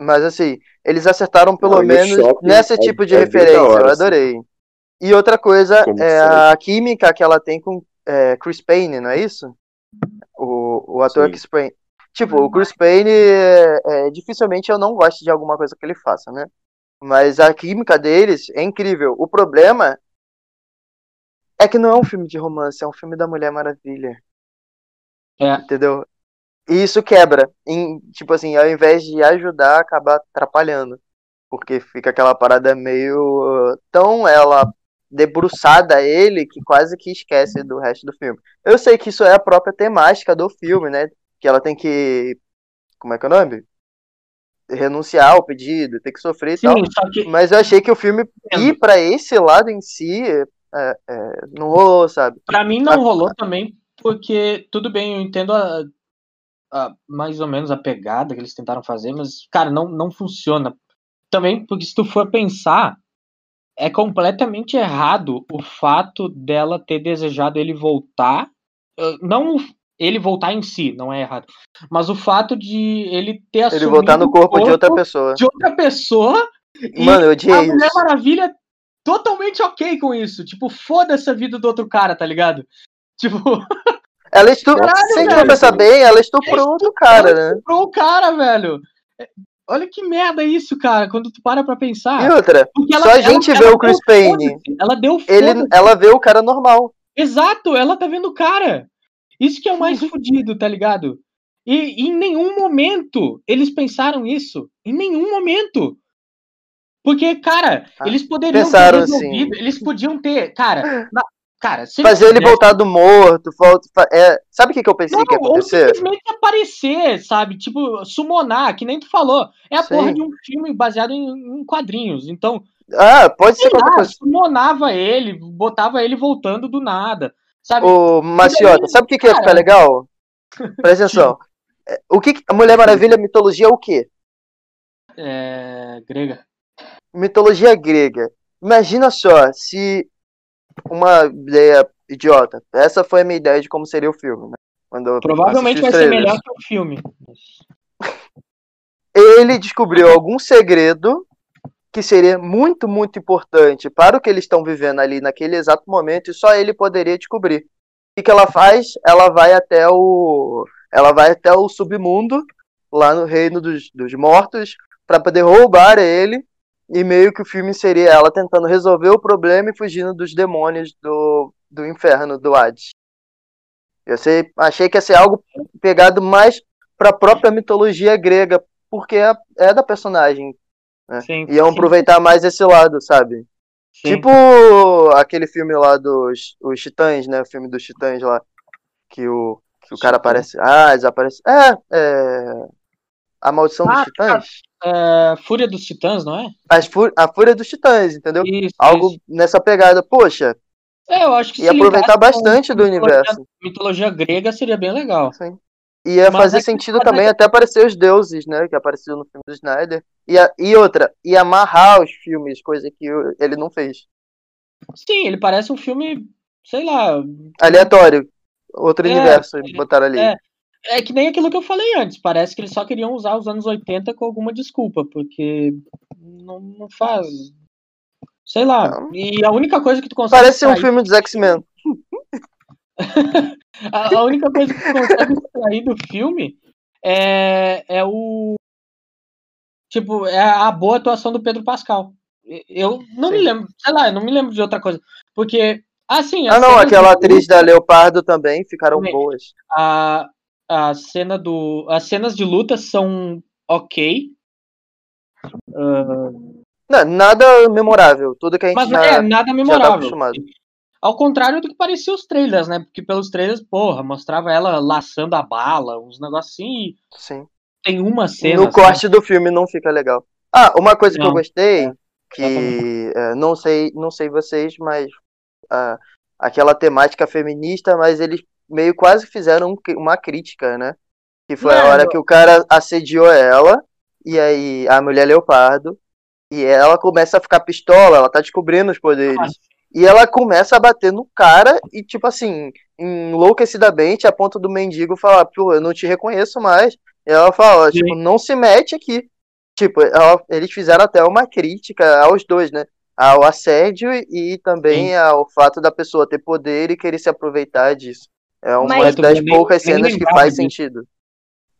S5: mas assim, eles acertaram pelo
S2: Não,
S5: menos
S2: shopping
S5: nesse
S2: é-
S5: tipo de
S2: é bem da
S5: referência,
S2: hora,
S5: eu
S2: assim.
S5: E outra coisa
S2: Como
S5: é
S2: foi?
S5: a química que ela tem com é, Chris Payne, não é isso? O, o ator
S2: Sim.
S5: Chris Payne. Tipo, o Chris Payne, é, é, dificilmente eu não gosto de alguma coisa que ele faça, né? Mas a química deles é incrível. O problema é que não é um filme de romance, é um filme da Mulher Maravilha.
S1: É.
S5: Entendeu? E isso quebra. Em, tipo assim, ao invés de ajudar, acaba atrapalhando. Porque fica aquela parada meio. tão ela debruçada a ele que quase que esquece do resto do filme. Eu sei que isso é a própria temática do filme, né? Que ela tem que. Como é que é o nome? Renunciar ao pedido, tem que sofrer
S1: Sim,
S5: e tal.
S1: que
S5: Mas eu achei que o filme ir pra esse lado em si é, é, não rolou, sabe?
S1: Pra mim não
S5: Ah.
S1: rolou também, porque tudo bem, eu entendo a, a- mais ou menos a pegada que eles tentaram fazer, mas, cara, não, não funciona. Também porque se tu for pensar, é completamente errado o fato dela ter desejado ele voltar. Não ele voltar em si, não é errado. Mas o fato de ele ter
S5: Ele
S1: assumido
S5: voltar no
S1: o
S5: corpo de outra pessoa.
S1: de outra pessoa
S5: Mano, eu
S1: a
S5: odiei
S1: Mulher
S5: isso.
S1: Maravilha totalmente ok com isso. Tipo, foda-se a vida do outro cara, tá ligado? Tipo, [LAUGHS]
S5: Ela estuprou. Se a gente pensar bem, ela estuprou outro cara, né?
S1: estuprou o cara, velho. Olha que merda isso, cara, quando tu para pra pensar.
S5: E outra,
S1: Porque
S5: só a gente vê o Chris Payne.
S1: Ela deu
S5: ele, ela vê o cara normal.
S1: Exato, ela tá vendo o cara. Isso que é o mais fudido, tá ligado? E, e em nenhum momento eles pensaram isso. Em nenhum momento. Porque, cara,
S5: Ah,
S1: eles poderiam
S5: pensaram
S1: ter resolvido, eles podiam ter, cara, na- [LAUGHS] cara,
S5: Fazer ele voltar do morto. É, sabe o que, que eu pensei que ia
S1: Não, ou
S5: acontecer?
S1: simplesmente aparecer, sabe? Tipo, summonar, que nem tu falou. É a
S5: Sim.
S1: porra de um filme baseado em, em quadrinhos. Então,
S5: Ah, pode ser qualquer coisa.
S1: summonava ele, botava ele voltando do nada. Sabe?
S5: Ô, Maciota, sabe o que, que ia ficar legal? Presta atenção. É, O que, que- a Mulher Maravilha, mitologia é o quê?
S1: É, grega.
S5: Mitologia grega. Imagina só, se uma ideia idiota. Essa foi a minha ideia de como seria o filme, né? Quando
S1: Provavelmente vai ser melhor que o filme.
S5: ele descobriu algum segredo que seria muito, muito importante para o que eles estão vivendo ali naquele exato momento e só ele poderia descobrir. O que, que ela faz? Ela vai até o ela vai até o submundo lá no reino dos, dos mortos para poder roubar ele e meio que o filme seria ela tentando resolver o problema e fugindo dos demônios do, do inferno do Hades. Eu sei, achei que ia ser algo pegado mais para a própria mitologia grega porque é, é da personagem.
S1: Sim,
S5: Iam
S1: sim,
S5: aproveitar mais esse lado, sabe?
S1: sim.
S5: Tipo aquele filme lá dos os Titãs, né? O filme dos Titãs lá. Que o, que o cara aparece. Ah, desaparece. É, é. A Maldição
S1: Ah,
S5: dos Titãs.
S1: É, Fúria dos Titãs, não é?
S5: As a Fúria dos Titãs, entendeu?
S1: Isso,
S5: Algo
S1: isso.
S5: nessa pegada. Poxa,
S1: É, eu acho que se
S5: aproveitar bastante do universo.
S1: Mitologia grega seria bem legal.
S5: Sim. Ia
S1: Mas
S5: fazer
S1: é
S5: sentido também até aparecer os deuses, né? Que apareceu no filme do Snyder. E, a- e outra, e amarrar os filmes, coisa que ele não fez.
S1: Sim, ele parece um filme, sei lá.
S5: Aleatório. Outro
S1: É,
S5: universo
S1: é,
S5: botaram ali.
S1: é. É que nem aquilo que eu falei antes. Parece que eles só queriam usar os anos 80 com alguma desculpa, porque não, não faz. Sei lá.
S5: Não.
S1: E a única coisa que tu consegue.
S5: Parece um
S1: extrair-
S5: filme dos X-Men. [LAUGHS]
S1: A, a única coisa que tu consegue extrair do filme é, é o. Tipo, é a boa atuação do Pedro Pascal. Eu não me
S5: Sim.
S1: lembro, sei lá, eu não me lembro de outra coisa. Porque, assim.
S5: Ah, não, aquela atriz da Leopardo também ficaram
S1: Também.
S5: boas.
S1: a, a cena do. As cenas de luta são ok. Ah,
S5: Não, nada memorável. Tudo que a gente
S1: mas
S5: já,
S1: é nada
S5: tá
S1: memorável.
S5: acostumado.
S1: Ao contrário do que parecia os trailers, né? Porque pelos trailers, porra, mostrava ela laçando a bala, uns negócios assim.
S5: Sim.
S1: Tem uma cena.
S5: No
S1: assim,
S5: corte do filme não fica legal. Ah, uma coisa que eu
S1: Não.
S5: gostei, que
S1: exatamente.
S5: é, não sei, não sei vocês, mas ah, aquela temática feminista, mas eles meio quase fizeram um uma crítica, né? Que foi a
S1: Não,
S5: hora que o cara assediou ela, e aí a mulher leopardo, e ela começa a ficar pistola, ela tá descobrindo os poderes. E ela começa a bater no cara e, tipo assim, enlouquecidamente, a ponto do mendigo falar, pô, eu não te reconheço mais. E ela fala, tipo, não se mete aqui. Tipo, ela- eles fizeram até uma crítica aos dois, né? Ao assédio e também
S1: Sim.
S5: ao fato da pessoa ter poder e querer se aproveitar disso. É uma
S3: Mas-
S5: das poucas cenas que faz
S1: disso.
S5: sentido.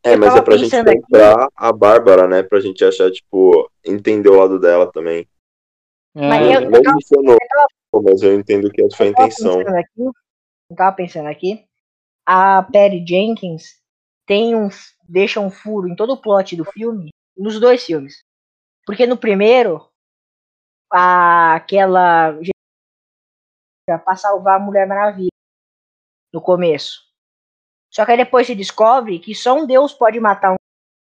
S2: É, mas é pra gente
S3: pensando aqui-
S2: comprar a Bárbara, né? Pra gente achar, tipo, entender o lado dela também.
S3: Mas
S1: é,
S3: eu-
S2: não funcionou, mas eu entendo que essa foi a intenção.
S3: aqui, eu tava pensando aqui, a Perry Jenkins tem um, deixa um furo em todo o plot do filme, nos dois filmes. Porque no primeiro, a, aquela para salvar a Mulher Maravilha no começo. Só que aí depois se descobre que só um Deus pode matar um.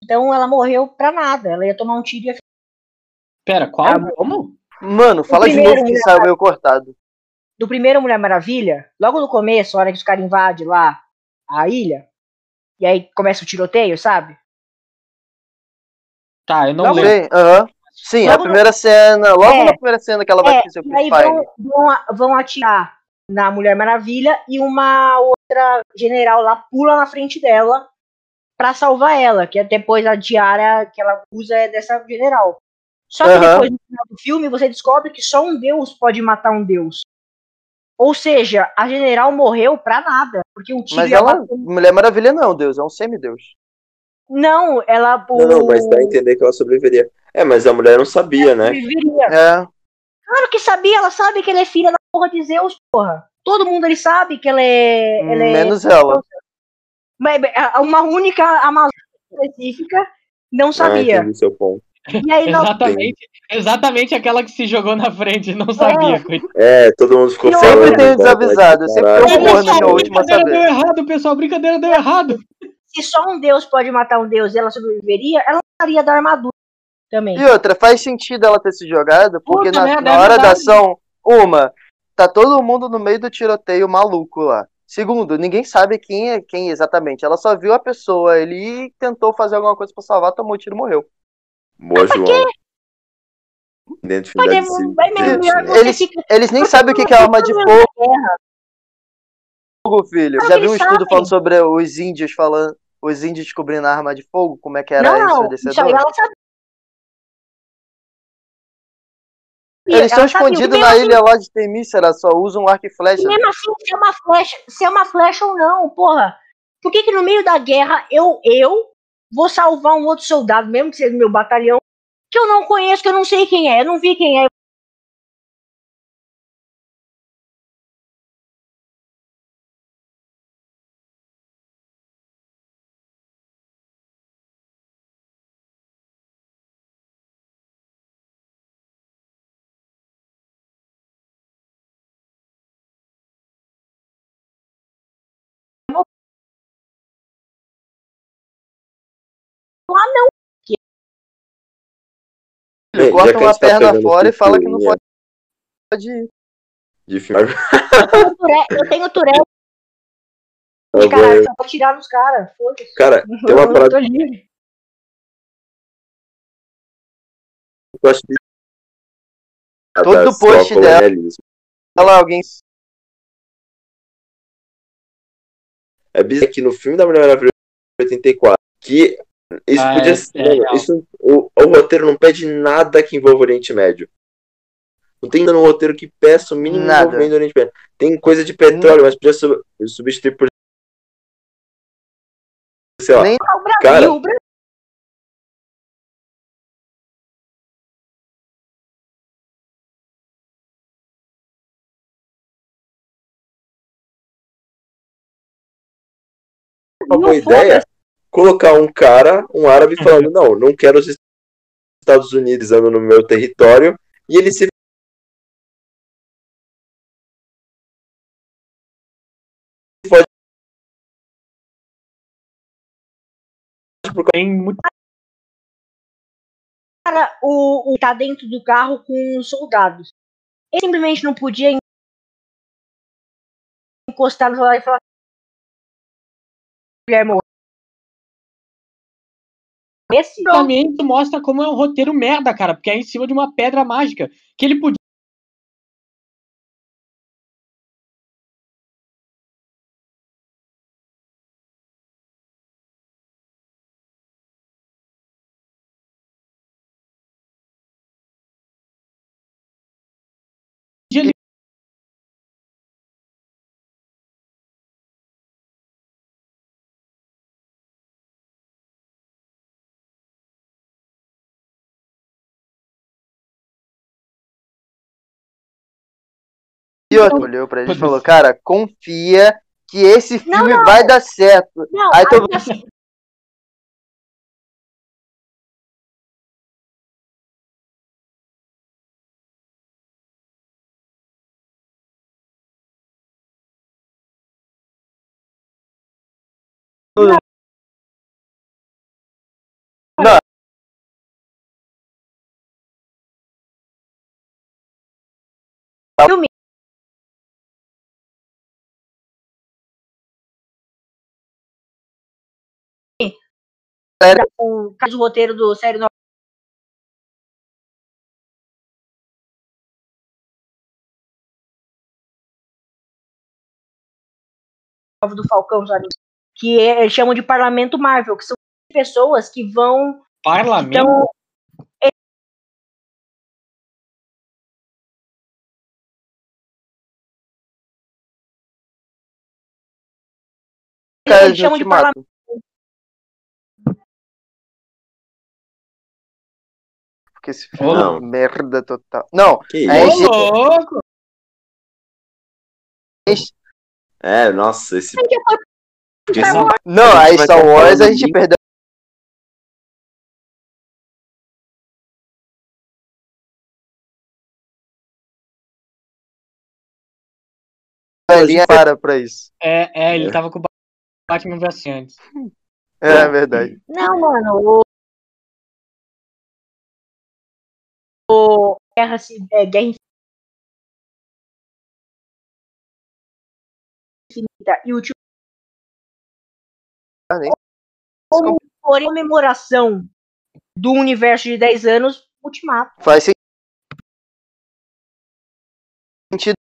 S3: Então ela morreu pra nada. Ela ia tomar um tiro e ia
S1: Pera, qual?
S3: Ah,
S1: Como?
S5: Mano, fala de novo que saiu meio cortado.
S3: do primeiro Mulher Maravilha, logo no começo, a hora que os caras invadem lá a ilha, e aí começa o tiroteio, sabe?
S1: Tá, eu não
S3: Logo-
S1: lembro.
S5: Sim. Sim, a
S3: Logo no-
S5: primeira cena, logo
S3: É.
S5: na primeira cena que ela vai
S3: É,
S5: conhecer o
S3: e aí vão, vão atirar na Mulher Maravilha e uma outra general lá pula na frente dela pra salvar ela, que é depois a diária que ela usa é dessa general. Só que
S5: Aham.
S3: depois no final do filme você descobre que só um deus pode matar um deus. Ou seja, a general morreu pra nada, porque um tiro
S5: Mas ela,
S3: bater-
S5: Mulher Maravilha não, Deus, é um semideus.
S3: Não, ela.
S2: Não, não, mas dá a entender que ela sobreviveria. É, mas a mulher não sabia, né?
S3: Viveria.
S5: É,
S3: Claro que sabia, ela sabe que ela é filha da porra de Zeus, porra. Todo mundo ele sabe que ela é. Ela é
S5: menos ela.
S3: mas, a- uma única Amazônia específica não
S2: Ah,
S3: sabia.
S2: seu ponto.
S3: e aí não,
S1: Exatamente, exatamente aquela que se jogou na frente, não sabia. coitada.
S2: É, todo mundo ficou.
S5: Sempre tem
S2: então,
S5: desavisado, sempre tem um
S3: Ele
S5: corno que é
S3: sabe,
S5: o último a
S1: brincadeira deu
S5: saber.
S1: errado, pessoal, brincadeira deu errado.
S3: se só um deus pode matar um deus e ela sobreviveria, ela não estaria da armadura também.
S5: E outra, faz sentido ela ter se jogado, porque
S1: Puta
S5: na,
S1: merda,
S5: na
S1: é
S5: hora da ação, uma, tá todo mundo no meio do tiroteio maluco lá. Segundo, ninguém sabe quem é quem exatamente. Ela só viu a pessoa ali, tentou fazer alguma coisa pra salvar, tomou um tiro e morreu.
S2: Boa, João.
S3: Mas
S2: Identidade
S3: é,
S2: civil.
S3: é
S5: Eles,
S3: fica.
S5: eles nem sabem o que que é arma de fogo, filho.
S3: Não,
S5: Já viu um estudo
S3: sabem.
S5: falando sobre os índios falando, os índios descobrindo a arma de fogo, como é que era
S3: Não, isso
S5: ensurdecedor?
S3: ela sabe.
S5: Eles estão escondidos na
S3: assim-
S5: ilha lá de Temícera, só usam arco e flecha.
S3: E mesmo assim, se é uma flecha, se é uma flecha ou não, porra. Por que que no meio da guerra eu, eu vou salvar um outro soldado, mesmo que seja do meu batalhão, que eu não conheço, que eu não sei quem é, eu não vi quem é.
S5: Ele corta
S2: a
S5: uma
S2: tá
S5: perna
S2: pegando
S5: fora e fala que não
S2: culturinha
S5: pode ir.
S2: De filme.
S3: Eu tenho [LAUGHS] Tourette,
S2: Eu
S3: cara,
S2: vou-
S3: só pra tirar nos caras. Foda-se.
S2: Cara, tem uma
S3: Eu
S2: parada
S3: tô livre.
S2: que eu acho que.
S5: Todo post dela-. Fala alguém.
S2: É bizarro que no filme da Mulher Maravilha de 84, que isso
S1: Ah,
S2: podia
S1: é-
S2: ser.
S1: é real.
S2: isso, o, o roteiro não pede nada que envolva o Oriente Médio. Não tem nada no roteiro que peça o mínimo
S5: Nada.
S2: envolvimento do Oriente Médio. Tem coisa de petróleo, mas podia sub- substituir por. Sei lá.
S5: Nem-
S3: o Brasil,
S2: Cara.
S3: o Brasil.
S2: uma boa ideia colocar um cara, um árabe, falando: não, não quero os Estados Unidos andando no meu território, e ele se
S1: Tem muito.
S3: cara, o, o tá dentro do carro com os soldados. Ele simplesmente não podia encostar no soldado e falar mulher morreu. Esse
S1: Também mostra como é um roteiro merda, cara, porque é em cima de uma pedra mágica. Que ele podia.
S5: E olhou pra gente e falou, cara, confia que esse filme
S3: não, não.
S5: vai dar certo.
S3: Não,
S5: aí todo mundo. Não. Filme.
S3: Assim, o caso roteiro do série nova do Falcão, sabe? Que é, eles chamam de Parlamento Marvel, que são pessoas que vão.
S1: Parlamento?
S3: Então,
S5: Cara,
S3: eles chamam de. Parlamento.
S5: Porque esse filme é uma merda total. Não,
S2: Que
S5: É,
S1: Ô,
S2: isso?
S1: louco!
S2: É, nossa, esse.
S5: não,
S2: A
S5: aí Star Wars a gente
S2: de-
S5: perdeu. Linha para pra isso.
S1: É, é, ele
S2: É.
S1: tava com o Batman vs antes.
S5: É, é verdade.
S3: Não, mano, o. Guerra, é, Guerra Infinita e o Ultimato.
S5: Ah, nem-
S3: Como comemoração do universo de 10 anos, Ultimato.
S5: Faz sentido.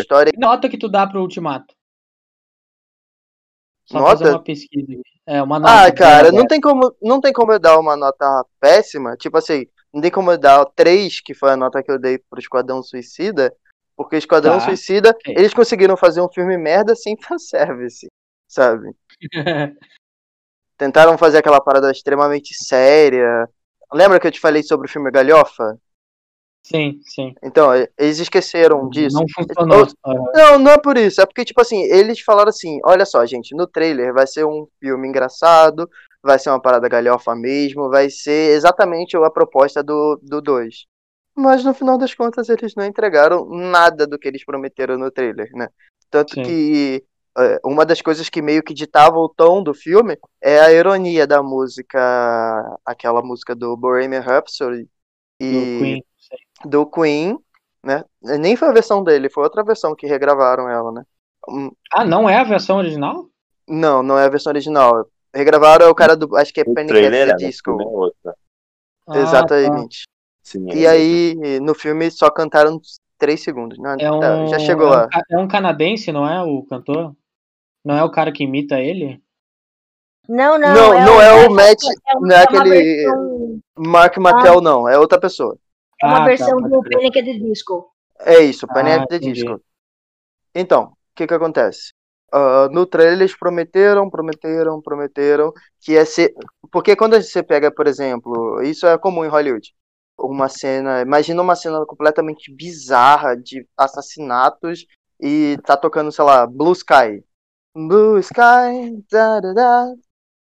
S5: História
S1: Que nota que tu dá pro Ultimato? Só
S5: Nota?
S1: fazer uma pesquisa aqui. É, uma nota.
S5: Ah, cara, não tem como, não tem como eu dar uma nota péssima, tipo assim, não tem como eu dar 3, que foi a nota que eu dei pro Esquadrão Suicida, porque Esquadrão
S1: Tá,
S5: Suicida, eles conseguiram fazer um filme merda sem [LAUGHS] fanservice, sabe? [LAUGHS] Tentaram fazer aquela parada extremamente séria. Lembra que eu te falei sobre o filme Galhofa?
S1: Sim, sim.
S5: Então, eles esqueceram disso.
S1: Não funcionou.
S5: Não, não é por isso. É porque, tipo assim, eles falaram assim: olha só, gente, no trailer vai ser um filme engraçado, vai ser uma parada galhofa mesmo, vai ser exatamente a proposta do 2. Mas no final das contas, eles não entregaram nada do que eles prometeram no trailer, né? Tanto
S1: Sim.
S5: que é, uma das coisas que meio que ditava o tom do filme é a ironia da música, aquela música do Bohemian Rhapsody
S1: do
S5: e. do Queen, né? Nem foi a versão dele, foi outra versão que regravaram ela, né? Hum,
S1: Ah, não é a versão original?
S5: Não, não é a versão original. Regravaram é o cara do. Acho que é
S2: O
S5: Panic!
S2: trailer
S5: at
S2: é
S5: the
S2: no
S5: Disco.
S2: é.
S1: Ah, tá.
S5: Exatamente.
S2: Sim,
S5: E
S2: é
S5: aí, no filme, só cantaram 3 segundos. Não,
S1: É um,
S5: tá, já chegou
S1: é
S5: lá.
S1: Um, ca- é um canadense, não é o cantor? Não é o cara que imita ele?
S3: Não, não.
S5: Não, não é o Matt-
S3: é
S5: não é
S3: é
S5: aquele- Mark Mattel, não, é outra pessoa.
S3: É uma
S1: Ah, tá,
S3: versão
S1: pode
S3: do. Panic! at the Disco.
S5: É isso,
S1: Ah,
S5: Panic! at the. Disco. Então, o que que acontece? Ah, no trailer eles prometeram, prometeram, prometeram que ia ser. Porque quando você pega, por exemplo, isso é comum em Hollywood. Uma cena, imagina uma cena completamente bizarra de assassinatos e tá tocando, sei lá, Blue Sky. Blue Sky, tarará,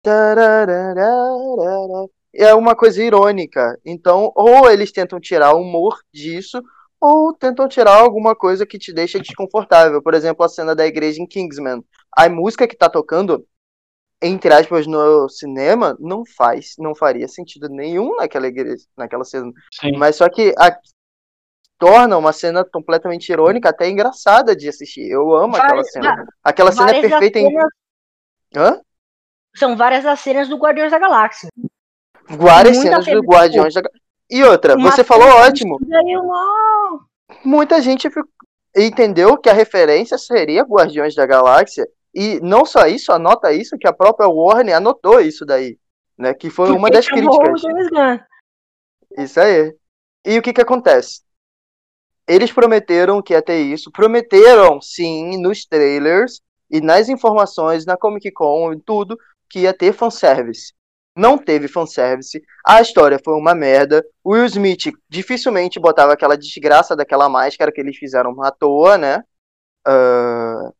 S5: tararararará. É uma coisa irônica. Então, ou eles tentam tirar o humor disso, ou tentam tirar alguma coisa que te deixa desconfortável. Por exemplo, a cena da igreja em Kingsman. A música que tá tocando, entre aspas, no cinema, não faz, não faria sentido nenhum naquela igreja, naquela cena.
S1: Sim.
S5: Mas só que a- torna uma cena completamente irônica, até engraçada de assistir. Eu amo aquela
S3: Várias-
S5: cena. Aquela cena é perfeita em. Hã?
S3: São várias das cenas do Guardiões da Galáxia.
S5: Várias
S3: muita
S5: cenas
S3: cena
S5: do Guardiões da. E outra,
S3: Uma
S5: você falou ótimo.
S3: Uma-
S5: muita gente entendeu que a referência seria Guardiões da Galáxia. E não só isso, anota isso, que a própria Warner anotou isso daí. Né, que foi uma das críticas. Isso aí. E o que que acontece? Eles prometeram que ia ter isso. Prometeram, sim, nos trailers e nas informações, na Comic Con e tudo, que ia ter fanservice. Não teve fanservice. A história foi uma merda. O Will Smith dificilmente botava aquela desgraça daquela máscara que eles fizeram à toa, né? Ah,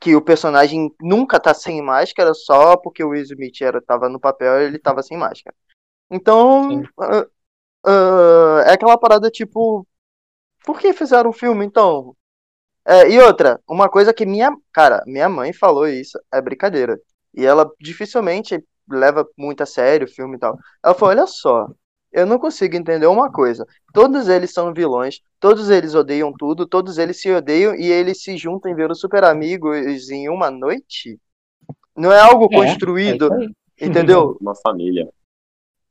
S5: que o personagem nunca tá sem máscara só porque o Will Smith era, tava no papel ele tava sem máscara. Então, ah, ah, é aquela parada tipo. Por que fizeram um filme então? É, e outra, uma coisa que minha. Cara, minha mãe falou isso, é brincadeira. E ela dificilmente leva muito a sério o filme e tal. Ela falou: olha só, eu não consigo entender uma coisa. Todos eles são vilões, todos eles odeiam tudo, todos eles se odeiam e eles se juntam e viram super amigos em uma noite. Não é algo
S1: É,
S5: construído,
S1: é
S5: entendeu? [LAUGHS]
S2: Uma família.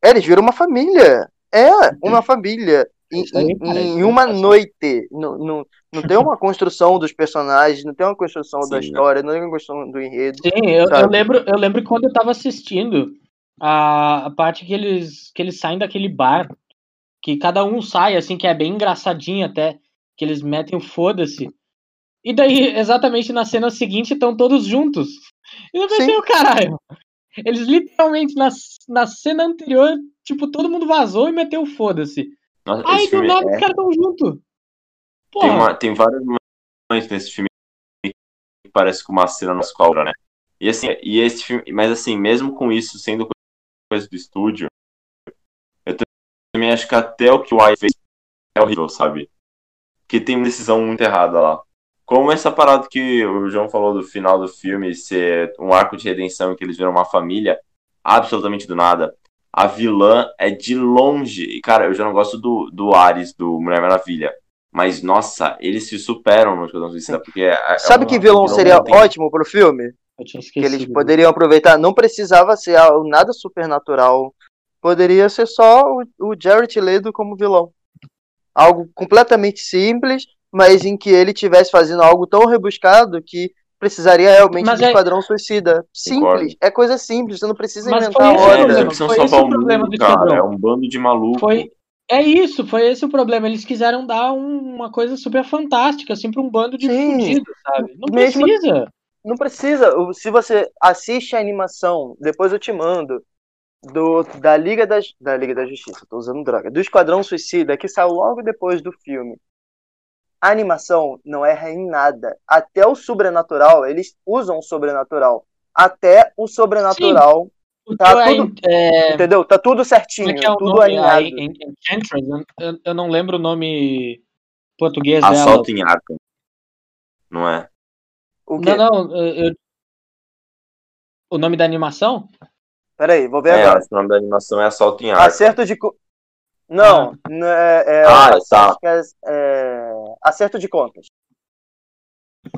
S5: É, eles viram uma família. É, uma [LAUGHS] família. Em, em- uma noite. Não, não, não tem uma construção dos personagens, não tem uma construção da
S2: Sim,
S5: história, não tem uma construção do enredo.
S1: Sim, eu, eu lembro, eu lembro quando eu tava assistindo a, a parte que eles, que eles saem daquele bar, que cada um sai, assim, que é bem engraçadinho até, que eles metem o foda-se. E daí, [LAUGHS] exatamente na cena seguinte, estão todos juntos. E eu pensei. "Ô, caralho, eles literalmente, na, na cena anterior, tipo, todo mundo vazou e meteu o foda-se.
S2: Nossa, esse
S1: do nada,
S2: é-
S1: os caras tão juntos.
S2: tem, uma, tem vários momentos nesse filme que parece com uma cena na escola, né? E assim, e esse filme, mas assim, mesmo com isso sendo coisa do estúdio, eu também acho que até o que o Ai fez é horrível, sabe? Porque tem uma decisão muito errada lá. Como essa parada que o João falou do final do filme ser um arco de redenção em que eles viram uma família, absolutamente do nada. A vilã é de longe. E, cara, eu já não gosto do, do Ares, do Mulher Maravilha. Mas, nossa, eles se superam no Esquadrão Suicida, porque... É, é
S5: Sabe
S2: uma-
S5: que vilão seria
S2: tem-
S5: ótimo pro filme?
S1: eu tinha
S5: Que eles poderiam aproveitar. Não precisava ser nada supernatural. Poderia ser só o, o Jared Leto como vilão. Algo completamente simples, mas em que ele estivesse fazendo algo tão rebuscado que precisaria realmente
S1: Mas
S5: de
S1: é-
S5: Esquadrão Suicida.
S2: Concordo.
S5: Simples. É coisa simples. Você não precisa
S1: Mas
S5: inventar
S1: foi esse o
S5: a
S2: É, eles
S5: hora.
S1: foi esse
S2: salvar
S1: o
S2: mundo,
S1: do
S2: cara.
S1: Esquadrão.
S2: É um bando de maluco.
S1: Foi, é isso, foi esse o problema. Eles quiseram dar um- uma coisa super fantástica, assim, pra um bando de
S5: Sim.
S1: fudidos, sabe? Não
S5: Mesmo-
S1: precisa.
S5: Não precisa. Se você assiste a animação, depois eu te mando, do, da, Liga da, da Liga da Justiça, tô usando droga, do Esquadrão Suicida, que saiu logo depois do filme. A animação não erra em nada. Até o sobrenatural, eles usam o sobrenatural. Até o sobrenatural,
S1: O
S5: Tá
S1: teu é-
S5: tudo-
S1: é,
S5: entendeu? Tá tudo certinho,
S1: é é
S5: tudo
S1: nome?
S5: alinhado.
S1: Enchantress, eu- eu, eu não lembro o nome português dela.
S2: Assalto em Arkham. Não é?
S5: O quê?
S1: Não, não, eu- eu- o nome da animação?
S5: Peraí, vou ver
S2: É,
S5: agora.
S2: acho que o nome da animação é Assalto em Arkham.
S5: Acerto de. Não, não é, é-
S2: Ah,
S5: acho
S2: tá.
S5: que é- é acerto de contas.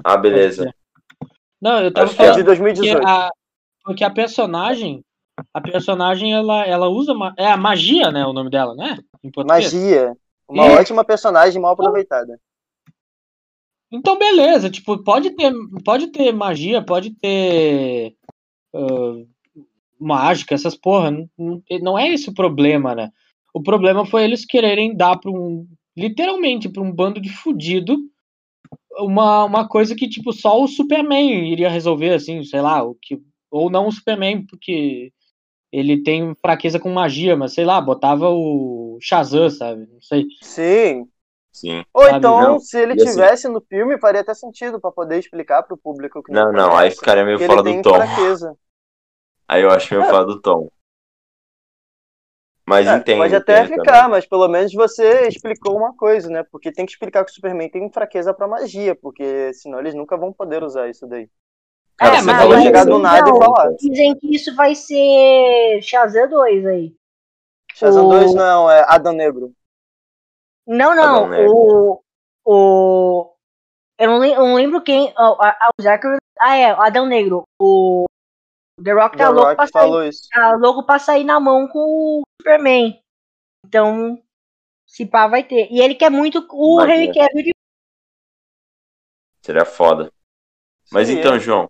S2: Ah, beleza.
S1: Não, eu tava
S2: Acho que
S5: É
S1: falando
S5: de 2018.
S1: porque a, porque a personagem, a personagem, ela, ela usa, ma- é a magia, né, o nome dela, né?
S5: Magia. Uma
S1: Ih.
S5: ótima personagem mal aproveitada.
S1: Então, beleza, tipo, pode ter, pode ter magia, pode ter ah, mágica, essas porra, não, não- não é esse o problema, né? O problema foi eles quererem dar para um, literalmente, para um bando de fudido uma, uma coisa que, tipo, só o Superman iria resolver, assim, sei lá, o que, ou não o Superman, porque ele tem fraqueza com magia, mas sei lá, botava o Shazam, sabe? Não sei.
S5: Sim.
S2: Sim.
S5: Ou
S1: Sabe,
S5: então,
S2: não.
S5: se ele
S2: E assim-
S5: tivesse no filme, faria até sentido pra poder explicar pro público que
S2: Não, não, aí
S5: conhece,
S2: ficaria meio fora do tom.
S5: fraqueza.
S2: Aí eu acho meio
S5: É.
S2: fora do tom. Mas
S5: É,
S2: entendo.
S5: pode até
S2: entendo
S5: ficar, mas pelo menos você explicou uma coisa, né? Porque tem que explicar que o Superman tem fraqueza pra magia, porque senão eles nunca vão poder usar isso daí.
S2: Cara,
S1: É,
S2: você
S1: mas
S2: falou de
S5: chegar do nada e
S3: Não,
S5: falar.
S3: Dizem que isso vai ser Shazam 2 aí.
S5: Shazam
S3: O-
S5: 2 não, é Adão Negro.
S3: Não,
S2: Adão
S3: não.
S2: Negro.
S3: O. O. Eu não, lembro quem. a- o Zachary. Ah, é, o Adão Negro. O. The Rock
S5: The
S3: tá louco, pra
S5: Rock
S3: sair,
S5: falou isso.
S3: tá louco pra sair na mão com o Superman. Então, se pá, vai ter. E ele quer muito o
S2: Imagina.
S3: Henry Cavill de
S2: Seria foda. Mas
S5: Sim,
S2: então,
S5: é.
S2: João,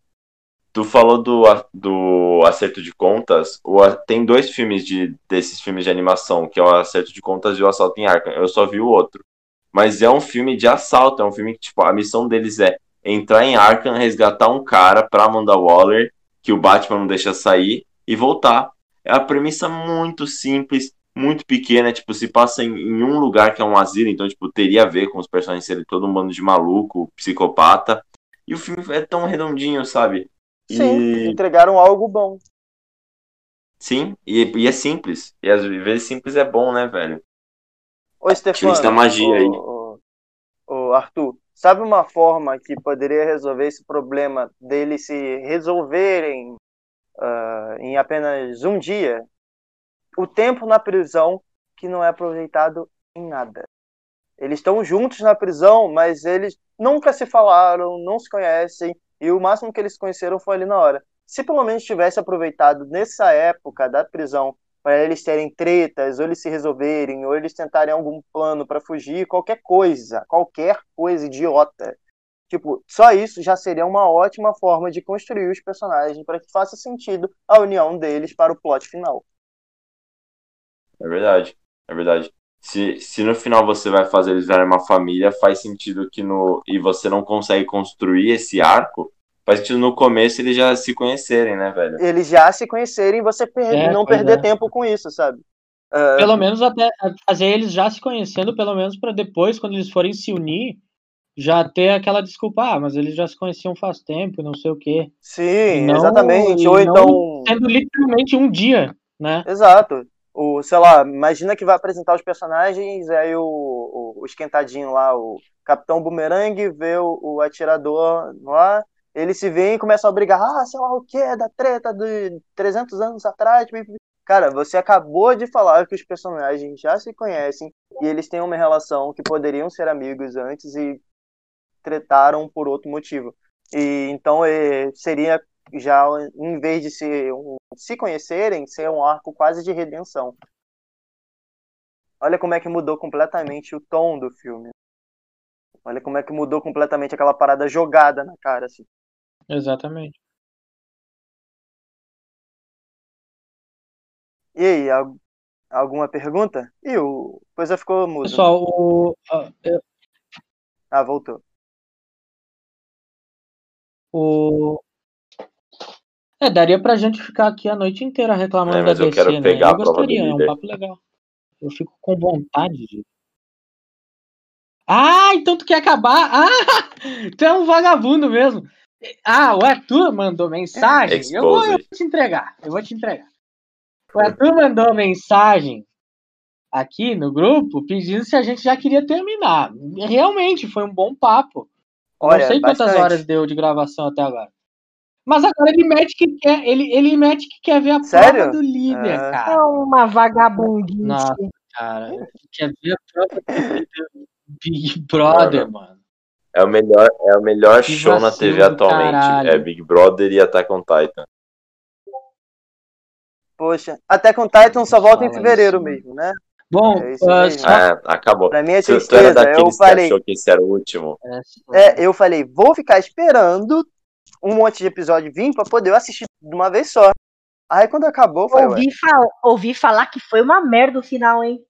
S2: tu falou do, do Acerto de Contas. O, tem dois filmes de, desses filmes de animação, que é o Acerto de Contas e o Assalto em Arkham. Eu só vi o outro. Mas é um filme de assalto, é um filme que, tipo, a missão deles é entrar em Arkham, resgatar um cara pra Amanda Waller, que o Batman não deixa sair, e voltar. É a premissa muito simples, muito pequena, tipo, se passa em, em um lugar que é um asilo, então, tipo, teria a ver com os personagens serem todo um bando de maluco, psicopata. E o filme é tão redondinho, sabe?
S5: Sim,
S2: E,
S5: entregaram algo bom.
S2: sim, e, e é simples. E às vezes simples é bom, né, velho?
S5: Ô, Stefano,
S2: da magia
S5: ô,
S2: aí.
S5: ô, ô, Arthur, sabe uma forma que poderia resolver esse problema deles se resolverem ah, em apenas um dia, o tempo na prisão que não é aproveitado em nada. Eles estão juntos na prisão, mas eles nunca se falaram, não se conhecem, e o máximo que eles conheceram foi ali na hora. Se pelo menos tivesse aproveitado nessa época da prisão para eles terem tretas, ou eles se resolverem, ou eles tentarem algum plano para fugir, qualquer coisa, qualquer coisa idiota. Tipo, só isso já seria uma ótima forma de construir os personagens para que faça sentido a união deles para o plot final.
S2: É verdade, é verdade. Se, se no final você vai fazer eles virarem uma família, faz sentido que no. E você não consegue construir esse arco, faz sentido no começo eles já se conhecerem, né, velho?
S5: Eles já se conhecerem e você per-
S1: É,
S5: não perder
S1: é.
S5: tempo com isso, sabe? Ah,
S1: Pelo menos até fazer eles já se conhecendo, pelo menos para depois, quando eles forem se unir, já ter aquela desculpa, ah, mas eles já se conheciam faz tempo, e não sei o quê.
S5: sim,
S1: não-
S5: exatamente. Ou então.
S1: Sendo literalmente um dia, né?
S5: Exato. O, sei lá, imagina que vai apresentar os personagens, aí o, o, o esquentadinho lá, o Capitão Boomerang vê o, o atirador lá, eles se veem e começam a brigar, ah, sei lá o que, da treta de 300 anos atrás. Cara, você acabou de falar que os personagens já se conhecem e eles têm uma relação que poderiam ser amigos antes e tretaram por outro motivo. E então eh, seria já, em vez de um, se conhecerem, ser um arco quase de redenção. Olha como é que mudou completamente o tom do filme. Olha como é que mudou completamente aquela parada jogada na cara, assim.
S1: Exatamente.
S5: E aí, al- alguma pergunta? Ih, o coisa ficou mudo.
S1: Pessoal, o, a-
S5: Ah, voltou.
S1: o... É, daria pra gente ficar aqui a noite inteira reclamando
S2: É, mas
S1: da
S2: eu
S1: DC,
S2: quero
S1: né?
S2: pegar
S1: eu
S2: a prova do
S1: gostaria, é um
S2: líder.
S1: papo legal. Eu fico com vontade de... Ah, então tu quer acabar? Ah, [LAUGHS] tu é um vagabundo mesmo. Ah, o Arthur mandou mensagem. Eu vou, eu vou te entregar. Eu vou te entregar. O Arthur mandou mensagem aqui no grupo pedindo se a gente já queria terminar. Realmente, foi um bom papo.
S5: Olha,
S1: Não sei quantas
S5: bastante.
S1: horas deu de gravação até agora. Mas agora ele mete que quer, ele, ele mete que quer ver a
S5: Sério?
S1: prova do líder,
S5: Ah.
S3: É
S1: cara.
S3: uma vagabundice.
S1: Nossa. Cara, quer ver a prova do líder Big Brother, mano.
S2: É o melhor, é o melhor
S1: Que
S2: show na TV atualmente.
S1: caralho.
S2: É Big Brother e Attack on Titan.
S5: Poxa, até com Titan só volta em fevereiro mesmo, né?
S1: Bom,
S5: É isso
S1: ah, só-
S2: É, acabou.
S5: Pra mim é tristeza. Eu falei,
S2: achou que esse era o último.
S5: é, eu falei, vou ficar esperando um monte de episódio vir pra poder eu assistir de uma vez só. Aí quando acabou, ué,
S3: Ouvi, fal- ouvi falar que foi uma merda o final, hein?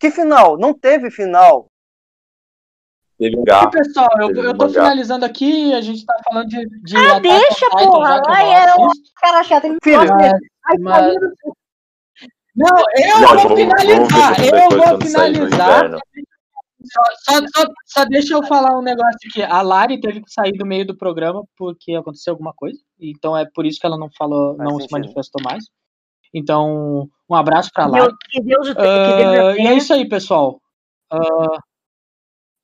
S5: que final? Não teve final.
S2: Teve um
S1: E,
S2: gato.
S1: pessoal, eu, eu tô finalizando aqui, a gente tá falando de, de
S3: Ah, deixa,
S1: Titan,
S3: porra, é o-
S1: assisto.
S3: Cara chato, ele não
S5: Filho,
S1: mas-.
S3: Ai,
S1: mas- Não, eu
S2: Não,
S1: vou
S2: vamos- vamos
S1: finalizar,
S2: isso
S1: eu vou finalizar. Só, só- só- deixa eu falar um negócio aqui. A Lari teve que sair do meio do programa porque aconteceu alguma coisa. Então é por isso que ela não falou,
S5: Faz
S1: não se
S5: sentido.
S1: manifestou mais. Então, um abraço pra Lari.
S3: Deus, que Deus, o- que Deus
S1: Ah, e é isso aí, pessoal. Ah,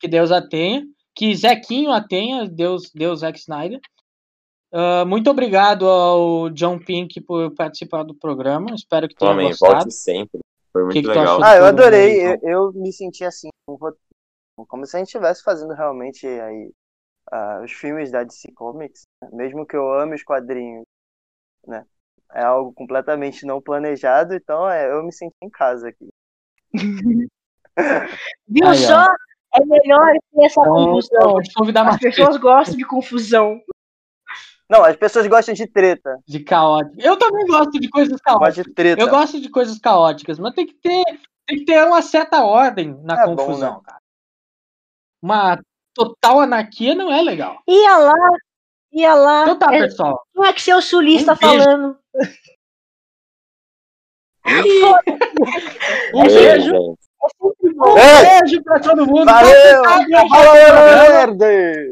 S1: que Deus a tenha. Que Zequinho a tenha. Deus, Deus Zack Snyder. Ah, muito obrigado ao John Pink por participar do programa. Espero que tenha
S2: Homem,
S1: gostado.
S2: volte sempre. Foi muito
S1: que que tu
S2: legal.
S1: achou?
S5: Ah, eu adorei. Eu, eu me senti assim, como se a gente estivesse fazendo realmente aí ah, os filmes da DC Comics, né? mesmo que eu ame os quadrinhos, né? É algo completamente não planejado, então é, eu me senti em casa aqui. [LAUGHS] [LAUGHS]
S3: Viu só? É melhor ter essa
S1: Então,
S3: confusão. As pessoas gostam de confusão.
S5: Não, as pessoas gostam de treta.
S1: de caótico. Eu também gosto de coisas caóticas.
S5: Gosto de treta.
S1: Eu gosto de coisas caóticas, mas tem que ter, tem que ter uma certa ordem na
S5: É bom,
S1: confusão,
S5: né?
S1: cara. Uma total anarquia não é legal.
S3: Ia lá, ia lá.
S1: Então tá,
S3: É,
S1: pessoal.
S3: não é que seu sulista
S1: Um
S3: falando.
S1: Um
S2: Ei,
S1: beijo. Um
S5: Ei!
S1: beijo pra todo mundo.
S5: Valeu!
S1: Programa.
S5: verde!